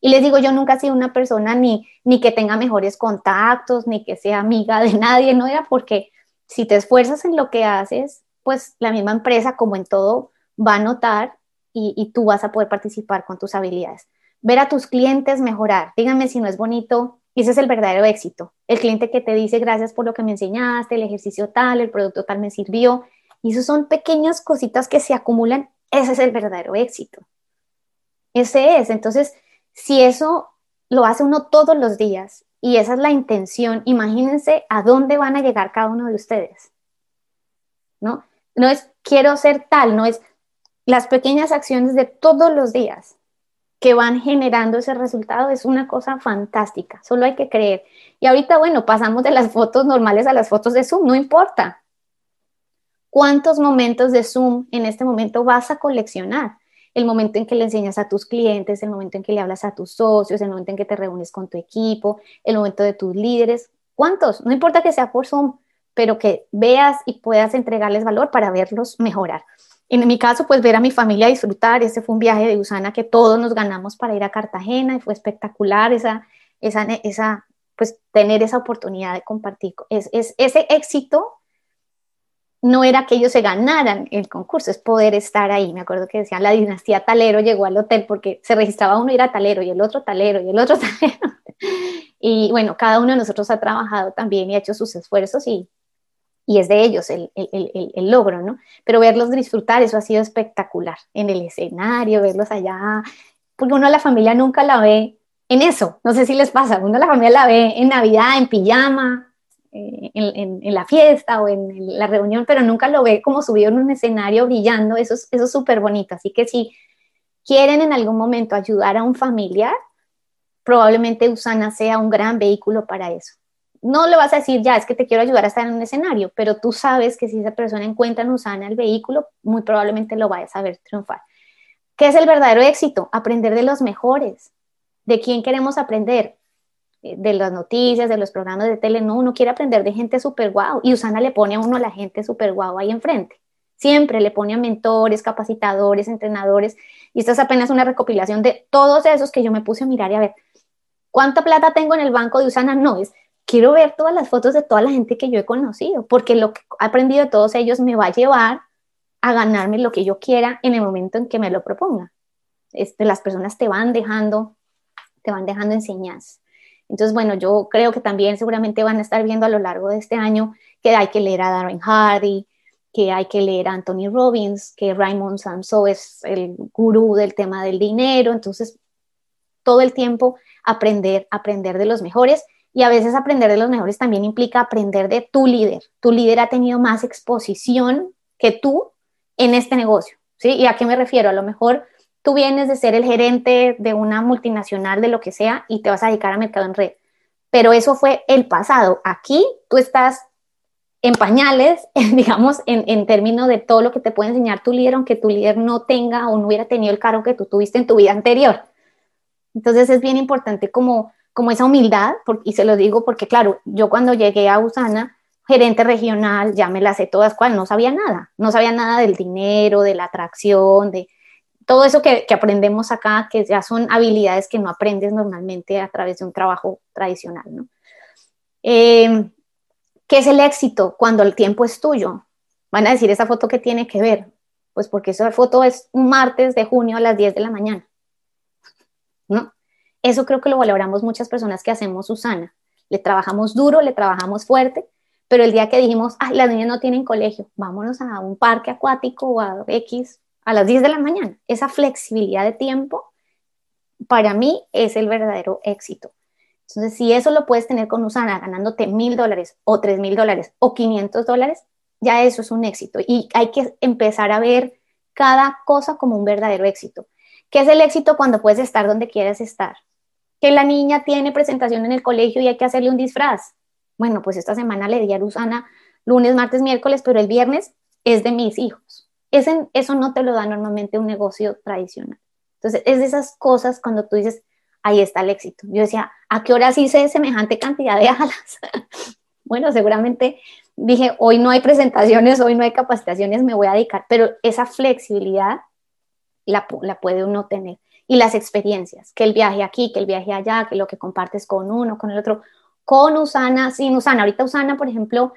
Y les digo, yo nunca he sido una persona ni, ni que tenga mejores contactos, ni que sea amiga de nadie, no era porque si te esfuerzas en lo que haces, pues la misma empresa, como en todo, va a notar y, y tú vas a poder participar con tus habilidades. Ver a tus clientes mejorar. Díganme si no es bonito ese es el verdadero éxito. El cliente que te dice gracias por lo que me enseñaste, el ejercicio tal, el producto tal me sirvió. Y eso son pequeñas cositas que se acumulan. Ese es el verdadero éxito. Ese es. Entonces, si eso lo hace uno todos los días y esa es la intención, imagínense a dónde van a llegar cada uno de ustedes. ¿No? No es quiero ser tal, no es las pequeñas acciones de todos los días que van generando ese resultado es una cosa fantástica, solo hay que creer. Y ahorita, bueno, pasamos de las fotos normales a las fotos de Zoom, no importa. ¿Cuántos momentos de Zoom en este momento vas a coleccionar? El momento en que le enseñas a tus clientes, el momento en que le hablas a tus socios, el momento en que te reúnes con tu equipo, el momento de tus líderes. ¿Cuántos? No importa que sea por Zoom, pero que veas y puedas entregarles valor para verlos mejorar. En mi caso, pues ver a mi familia disfrutar, este fue un viaje de Usana que todos nos ganamos para ir a Cartagena y fue espectacular esa, esa, esa pues tener esa oportunidad de compartir. Es, es, ese éxito no era que ellos se ganaran el concurso, es poder estar ahí. Me acuerdo que decían la dinastía Talero llegó al hotel porque se registraba uno y era Talero y el otro Talero y el otro <laughs> Talero. Y bueno, cada uno de nosotros ha trabajado también y ha hecho sus esfuerzos y, y es de ellos el, el, el, logro, ¿no? Pero verlos disfrutar, eso ha sido espectacular, en el escenario, verlos allá, porque uno a la familia nunca la ve en eso, no sé si les pasa, uno a la familia la ve en Navidad, en pijama, eh, en, en, la fiesta o en la reunión, pero nunca lo ve como subido en un escenario brillando, eso es súper bonito, así que si quieren en algún momento ayudar a un familiar, probablemente Usana sea un gran vehículo para eso no le vas a decir, ya, es que te quiero ayudar a estar en un escenario, pero tú sabes que si esa persona encuentra en Usana el vehículo, muy probablemente lo vaya a saber triunfar. ¿Qué es el verdadero éxito? Aprender de los mejores. ¿De quién queremos aprender? Eh, de las noticias, de los programas de tele. No, uno quiere aprender de gente súper guau. Y Usana le pone a uno la gente súper guau ahí enfrente. Siempre le pone a mentores, capacitadores, entrenadores. Y esto es apenas una recopilación de todos esos que yo me puse a mirar y a ver. ¿Cuánta plata tengo en el banco de Usana? No, es quiero ver todas las fotos de toda la gente que yo he conocido, porque lo que he aprendido de todos ellos me va a llevar a ganarme lo que yo quiera en el momento en que me lo proponga. Este, las personas te van dejando, te van dejando enseñanzas. Entonces, bueno, yo creo que también seguramente van a estar viendo a lo largo de este año que hay que leer a Darren Hardy, que hay que leer a Anthony Robbins, que Raymond Samso es el gurú del tema del dinero. Entonces, todo el tiempo aprender, aprender de los mejores y a veces aprender de los mejores también implica aprender de tu líder. Tu líder ha tenido más exposición que tú en este negocio. ¿sí? ¿Y a qué me refiero? A lo mejor tú vienes de ser el gerente de una multinacional, de lo que sea, y te vas a dedicar a mercado en red. Pero eso fue el pasado. Aquí tú estás en pañales, <laughs> digamos, en, en términos de todo lo que te puede enseñar tu líder, aunque tu líder no tenga o no hubiera tenido el cargo que tú tuviste en tu vida anterior. Entonces es bien importante como como esa humildad, y se lo digo porque, claro, yo cuando llegué a Usana, gerente regional, ya me las sé todas, cual no sabía nada, no sabía nada del dinero, de la atracción, de todo eso que, aprendemos acá, que ya son habilidades que no aprendes normalmente a través de un trabajo tradicional, ¿no? Em, ¿Qué es el éxito cuando el tiempo es tuyo? Van a decir, ¿esa foto qué tiene que ver? Pues porque esa foto es un martes de junio a las 10 de la mañana, ¿no? Eso creo que lo valoramos muchas personas que hacemos Susana. Le trabajamos duro, le trabajamos fuerte, pero el día que dijimos, ay, las niñas no tienen colegio, vámonos a un parque acuático o a X a las 10 de la mañana. Esa flexibilidad de tiempo, para mí, es el verdadero éxito. Entonces, si eso lo puedes tener con Usana ganándote mil dólares o tres mil dólares o 500 dólares, ya eso es un éxito. Y hay que empezar a ver cada cosa como un verdadero éxito. ¿Qué es el éxito cuando puedes estar donde quieres estar? que la niña tiene presentación en el colegio y hay que hacerle un disfraz. Bueno, pues esta semana le di a Luzana lunes, martes, miércoles, pero el viernes es de mis hijos. Ese, eso no te lo da normalmente un negocio tradicional. Entonces, es de esas cosas cuando tú dices, ahí está el éxito. Yo decía, ¿a qué horas hice semejante cantidad de alas? <laughs> bueno, seguramente dije, hoy no hay presentaciones, hoy no hay capacitaciones, me voy a dedicar, pero esa flexibilidad la, la puede uno tener. Y las experiencias, que el viaje aquí, que el viaje allá, que lo que compartes con uno, con el otro, con Usana, sin Usana. Ahorita Usana, por ejemplo,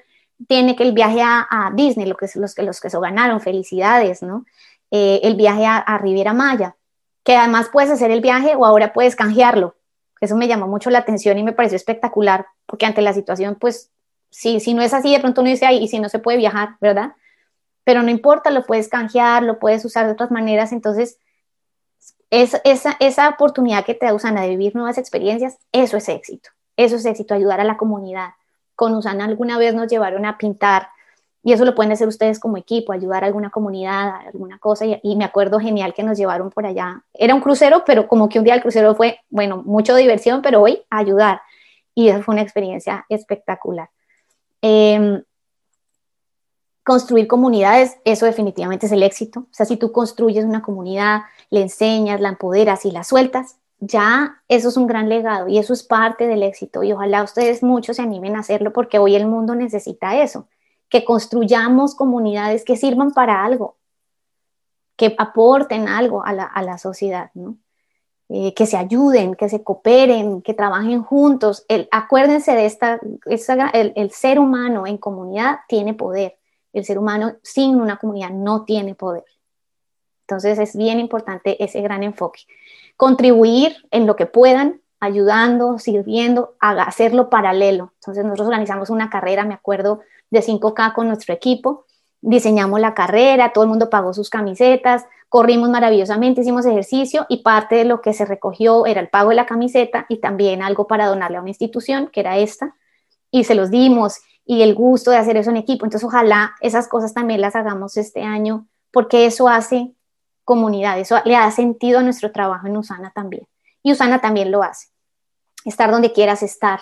tiene que el viaje a, Disney, lo que, los, que, los que se ganaron, felicidades, ¿no? Eh, el viaje a, a, Riviera Maya, que además puedes hacer el viaje o ahora puedes canjearlo. Eso me llamó mucho la atención y me pareció espectacular, porque ante la situación, pues, si, si no es así, de pronto uno dice, ahí y si no se puede viajar, ¿verdad? Pero no importa, lo puedes canjear, lo puedes usar de otras maneras, entonces, es, esa, esa oportunidad que te da Usana de vivir nuevas experiencias, eso es éxito, eso es éxito, ayudar a la comunidad con Usana alguna vez nos llevaron a pintar y eso lo pueden hacer ustedes como equipo, ayudar a alguna comunidad, alguna cosa. Y, me acuerdo genial que nos llevaron por allá. Era un crucero, pero como que un día el crucero fue, bueno, mucho diversión, pero hoy ayudar. Y eso fue una experiencia espectacular. Em, construir comunidades, eso definitivamente es el éxito. O sea, si tú construyes una comunidad, le enseñas, la empoderas y la sueltas, ya eso es un gran legado y eso es parte del éxito y ojalá ustedes muchos se animen a hacerlo porque hoy el mundo necesita eso, que construyamos comunidades que sirvan para algo, que aporten algo a la, sociedad, eh, que se ayuden, que se cooperen, que trabajen juntos. El, acuérdense de esta, el, el ser humano en comunidad tiene poder, el ser humano sin una comunidad no tiene poder. Entonces es bien importante ese gran enfoque contribuir en lo que puedan, ayudando, sirviendo, a hacerlo paralelo. Entonces nosotros organizamos una carrera, me acuerdo, de 5K con nuestro equipo, diseñamos la carrera, todo el mundo pagó sus camisetas, corrimos maravillosamente, hicimos ejercicio y parte de lo que se recogió era el pago de la camiseta y también algo para donarle a una institución, que era esta, y se los dimos y el gusto de hacer eso en equipo. Entonces ojalá esas cosas también las hagamos este año porque eso hace comunidad. Eso le da sentido a nuestro trabajo en Usana también. Y Usana también lo hace. Estar donde quieras estar.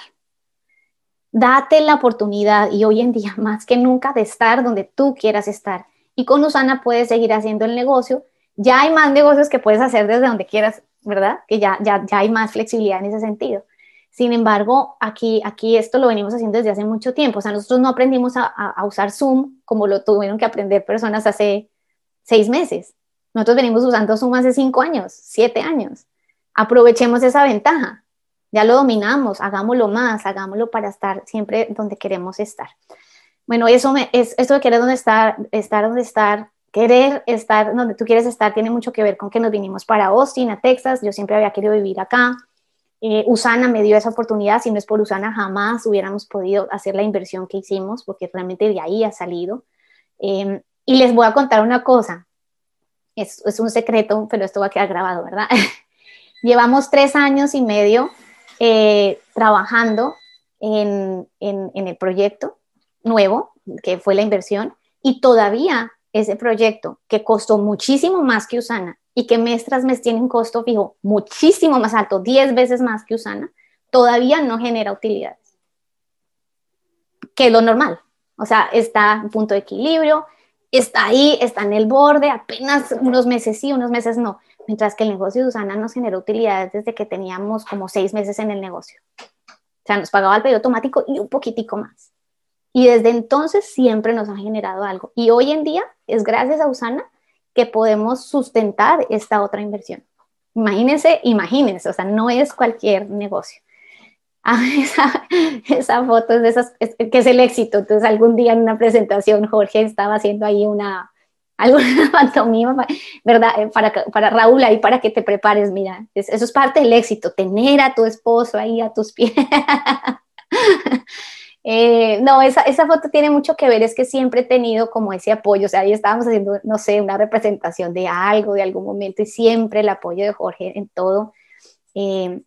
Date la oportunidad y hoy en día <laughs> más que nunca de estar donde tú quieras estar. Y con Usana puedes seguir haciendo el negocio. Ya hay más negocios que puedes hacer desde donde quieras, ¿verdad? Que ya, ya, ya hay más flexibilidad en ese sentido. Sin embargo, aquí, aquí esto lo venimos haciendo desde hace mucho tiempo. O sea, nosotros no aprendimos a, a usar Zoom como lo tuvieron que aprender personas hace seis meses. Nosotros venimos usando Zoom hace cinco años, siete años. Aprovechemos esa ventaja. Ya lo dominamos, hagámoslo más, hagámoslo para estar siempre donde queremos estar. Bueno, eso me, es, esto de querer donde estar, estar donde estar, querer estar donde tú quieres estar tiene mucho que ver con que nos vinimos para Austin, a Texas. Yo siempre había querido vivir acá. Eh, Usana me dio esa oportunidad. Si no es por Usana, jamás hubiéramos podido hacer la inversión que hicimos, porque realmente de ahí ha salido. Eh, y les voy a contar una cosa es, un secreto, pero esto va a quedar grabado, ¿verdad? <laughs> Llevamos tres años y medio eh, trabajando en, el proyecto nuevo, que fue la inversión, y todavía ese proyecto, que costó muchísimo más que Usana y que mes tras mes tiene un costo fijo muchísimo más alto, 10 veces más que Usana, todavía no genera utilidades, que lo normal. O sea, está en punto de equilibrio, está ahí, está en el borde, apenas unos meses sí, unos meses no. Mientras que el negocio de Usana nos generó utilidades desde que teníamos como seis meses en el negocio. O sea, nos pagaba el pedido automático y un poquitico más. Y desde entonces siempre nos ha generado algo. Y hoy en día es gracias a Usana que podemos sustentar esta otra inversión. Imagínense, imagínense, o sea, no es cualquier negocio. <laughs> esa, esa foto es de esas, que es el éxito. Entonces, algún día en una presentación, Jorge estaba haciendo ahí una, <laughs> alguna pantomima, ¿verdad? Eh, para, para Raúl, ahí para que te prepares, mira, eso es parte del éxito, tener a tu esposo ahí a tus pies. <laughs> Eh, no, esa, esa, foto tiene mucho que ver, es que siempre he tenido como ese apoyo, o sea, ahí estábamos haciendo, no sé, una representación de algo, de algún momento, y siempre el apoyo de Jorge en todo. Eh,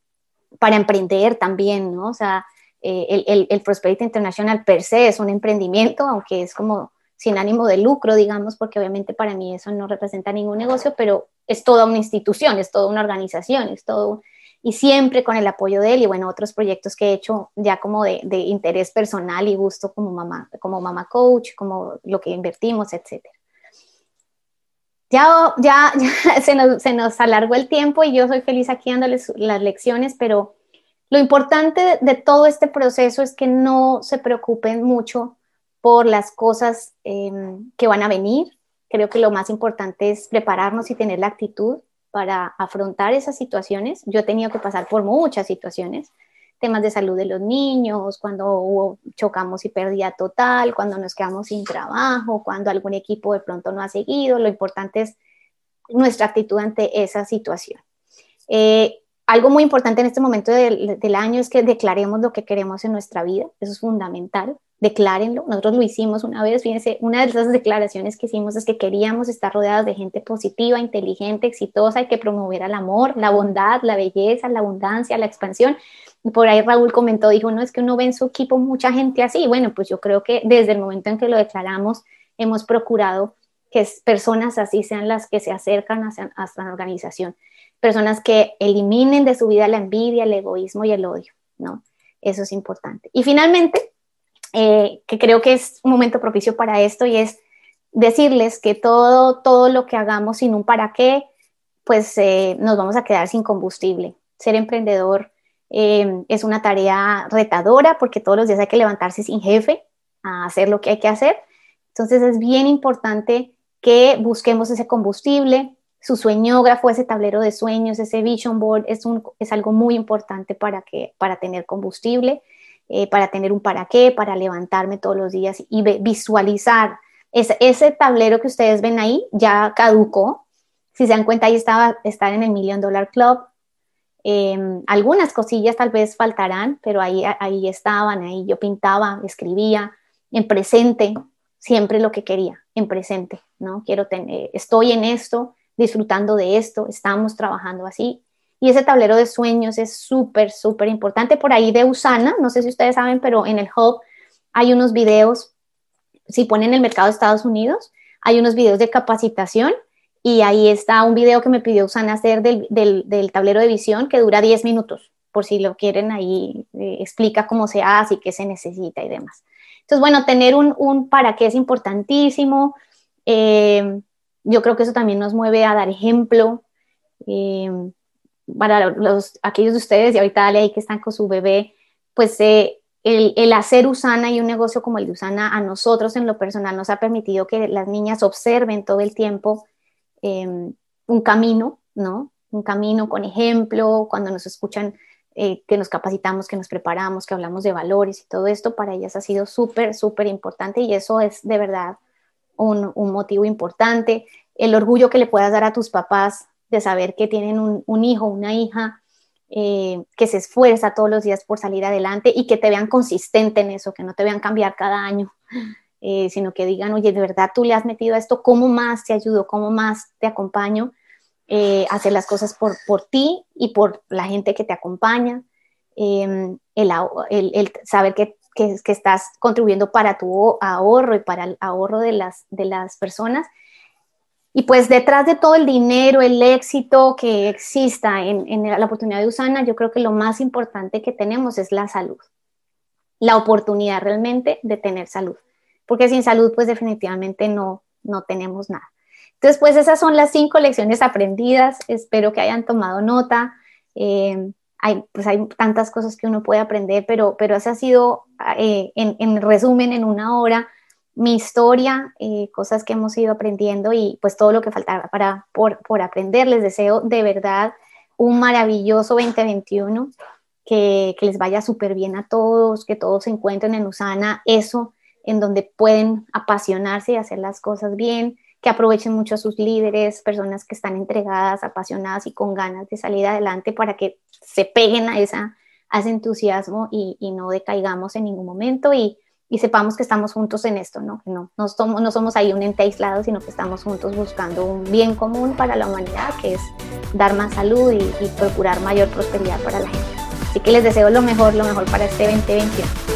para emprender también, ¿no? O sea, eh, el, el, el, Prosperity International per se es un emprendimiento, aunque es como sin ánimo de lucro, digamos, porque obviamente para mí eso no representa ningún negocio, pero es toda una institución, es toda una organización, es todo... y siempre con el apoyo de él y bueno, otros proyectos que he hecho ya como de, de interés personal y gusto como mamá, como mamá coach, como lo que invertimos, etcétera. Ya, <laughs> ya, se, nos, se, nos, alargó el tiempo y yo soy feliz aquí dándoles las lecciones, pero lo importante de, todo este proceso es que no se preocupen mucho por las cosas em, que van a venir. Creo que lo más importante es prepararnos y tener la actitud para afrontar esas situaciones. Yo he tenido que pasar por muchas situaciones, temas de salud de los niños, cuando hubo, chocamos y pérdida total, cuando nos quedamos sin trabajo, cuando algún equipo de pronto no ha seguido. Lo importante es nuestra actitud ante esa situación. Eh, algo muy importante en este momento del, del, año es que declaremos lo que queremos en nuestra vida. Eso es fundamental. Declárenlo. Nosotros lo hicimos una vez. Fíjense, una de esas declaraciones que hicimos es que queríamos estar rodeados de gente positiva, inteligente, exitosa y que promoviera el amor, la bondad, la belleza, la abundancia, la expansión. Por ahí Raúl comentó, dijo, no, es que uno ve en su equipo mucha gente así. Bueno, pues yo creo que desde el momento en que lo declaramos, hemos procurado que personas así sean las que se acercan a la organización. Personas que eliminen de su vida la envidia, el egoísmo y el odio, ¿no? Eso es importante. Y finalmente, eh, que creo que es un momento propicio para esto y es decirles que todo, todo lo que hagamos sin un para qué, pues eh, nos vamos a quedar sin combustible. Ser emprendedor eh, es una tarea retadora porque todos los días hay que levantarse sin jefe a hacer lo que hay que hacer. Entonces es bien importante que busquemos ese combustible. Su sueñógrafo, ese tablero de sueños, ese vision board es, un, es algo muy importante para, que, para tener combustible, eh, para tener un para qué, para levantarme todos los días y visualizar. Ese tablero que ustedes ven ahí ya caducó. Si se dan cuenta, ahí estaba estar en el Million Dollar Club, Em, algunas cosillas tal vez faltarán, pero ahí, ahí estaban, ahí yo pintaba, escribía, en presente, siempre lo que quería, en presente, ¿no? Quiero tener, estoy en esto, disfrutando de esto, estamos trabajando así. Y ese tablero de sueños es súper, súper importante. Por ahí de Usana, no sé si ustedes saben, pero en el hub hay unos videos, si ponen el mercado de Estados Unidos, hay unos videos de capacitación y ahí está un video que me pidió Usana hacer del, del, tablero de visión que dura 10 minutos, por si lo quieren, ahí eh, explica cómo se hace y qué se necesita y demás. Entonces, bueno, tener un, un para qué es importantísimo. Eh, yo creo que eso también nos mueve a dar ejemplo. Eh, para los, aquellos de ustedes, y ahorita dale ahí que están con su bebé, pues el, el, hacer Usana y un negocio como el de Usana a nosotros en lo personal nos ha permitido que las niñas observen todo el tiempo Em, un camino, ¿no? Un camino con ejemplo, cuando nos escuchan eh, que nos capacitamos, que nos preparamos, que hablamos de valores y todo esto, para ellas ha sido súper, súper importante y eso es de verdad un, motivo importante. El orgullo que le puedas dar a tus papás de saber que tienen un, hijo, una hija eh, que se esfuerza todos los días por salir adelante y que te vean consistente en eso, que no te vean cambiar cada año, eh, sino que digan, oye, de verdad tú le has metido a esto, ¿cómo más te ayudo? ¿Cómo más te acompaño? Eh, hacer las cosas por, por ti y por la gente que te acompaña, em, el, el, saber que, que, que, estás contribuyendo para tu ahorro y para el ahorro de las, de las personas. Y pues detrás de todo el dinero, el éxito que exista en, en la oportunidad de Usana, yo creo que lo más importante que tenemos es la salud, la oportunidad realmente de tener salud porque sin salud pues definitivamente no, no tenemos nada. Entonces pues esas son las cinco lecciones aprendidas, espero que hayan tomado nota. Eh, hay, pues hay tantas cosas que uno puede aprender, pero, pero esa ha sido, eh, en, resumen, en una hora, mi historia, eh, cosas que hemos ido aprendiendo y pues todo lo que faltaba para, por, por aprender. Les deseo de verdad un maravilloso 2021, que, que les vaya súper bien a todos, que todos se encuentren en Usana, eso en donde pueden apasionarse y hacer las cosas bien, que aprovechen mucho a sus líderes, personas que están entregadas, apasionadas y con ganas de salir adelante para que se peguen a, esa, ese entusiasmo y, no decaigamos en ningún momento y, sepamos que estamos juntos en esto, ¿no? no, no, somos, no somos ahí un ente aislado, sino que estamos juntos buscando un bien común para la humanidad, que es dar más salud y, y procurar mayor prosperidad para la gente. Así que les deseo lo mejor, lo mejor para este 2021.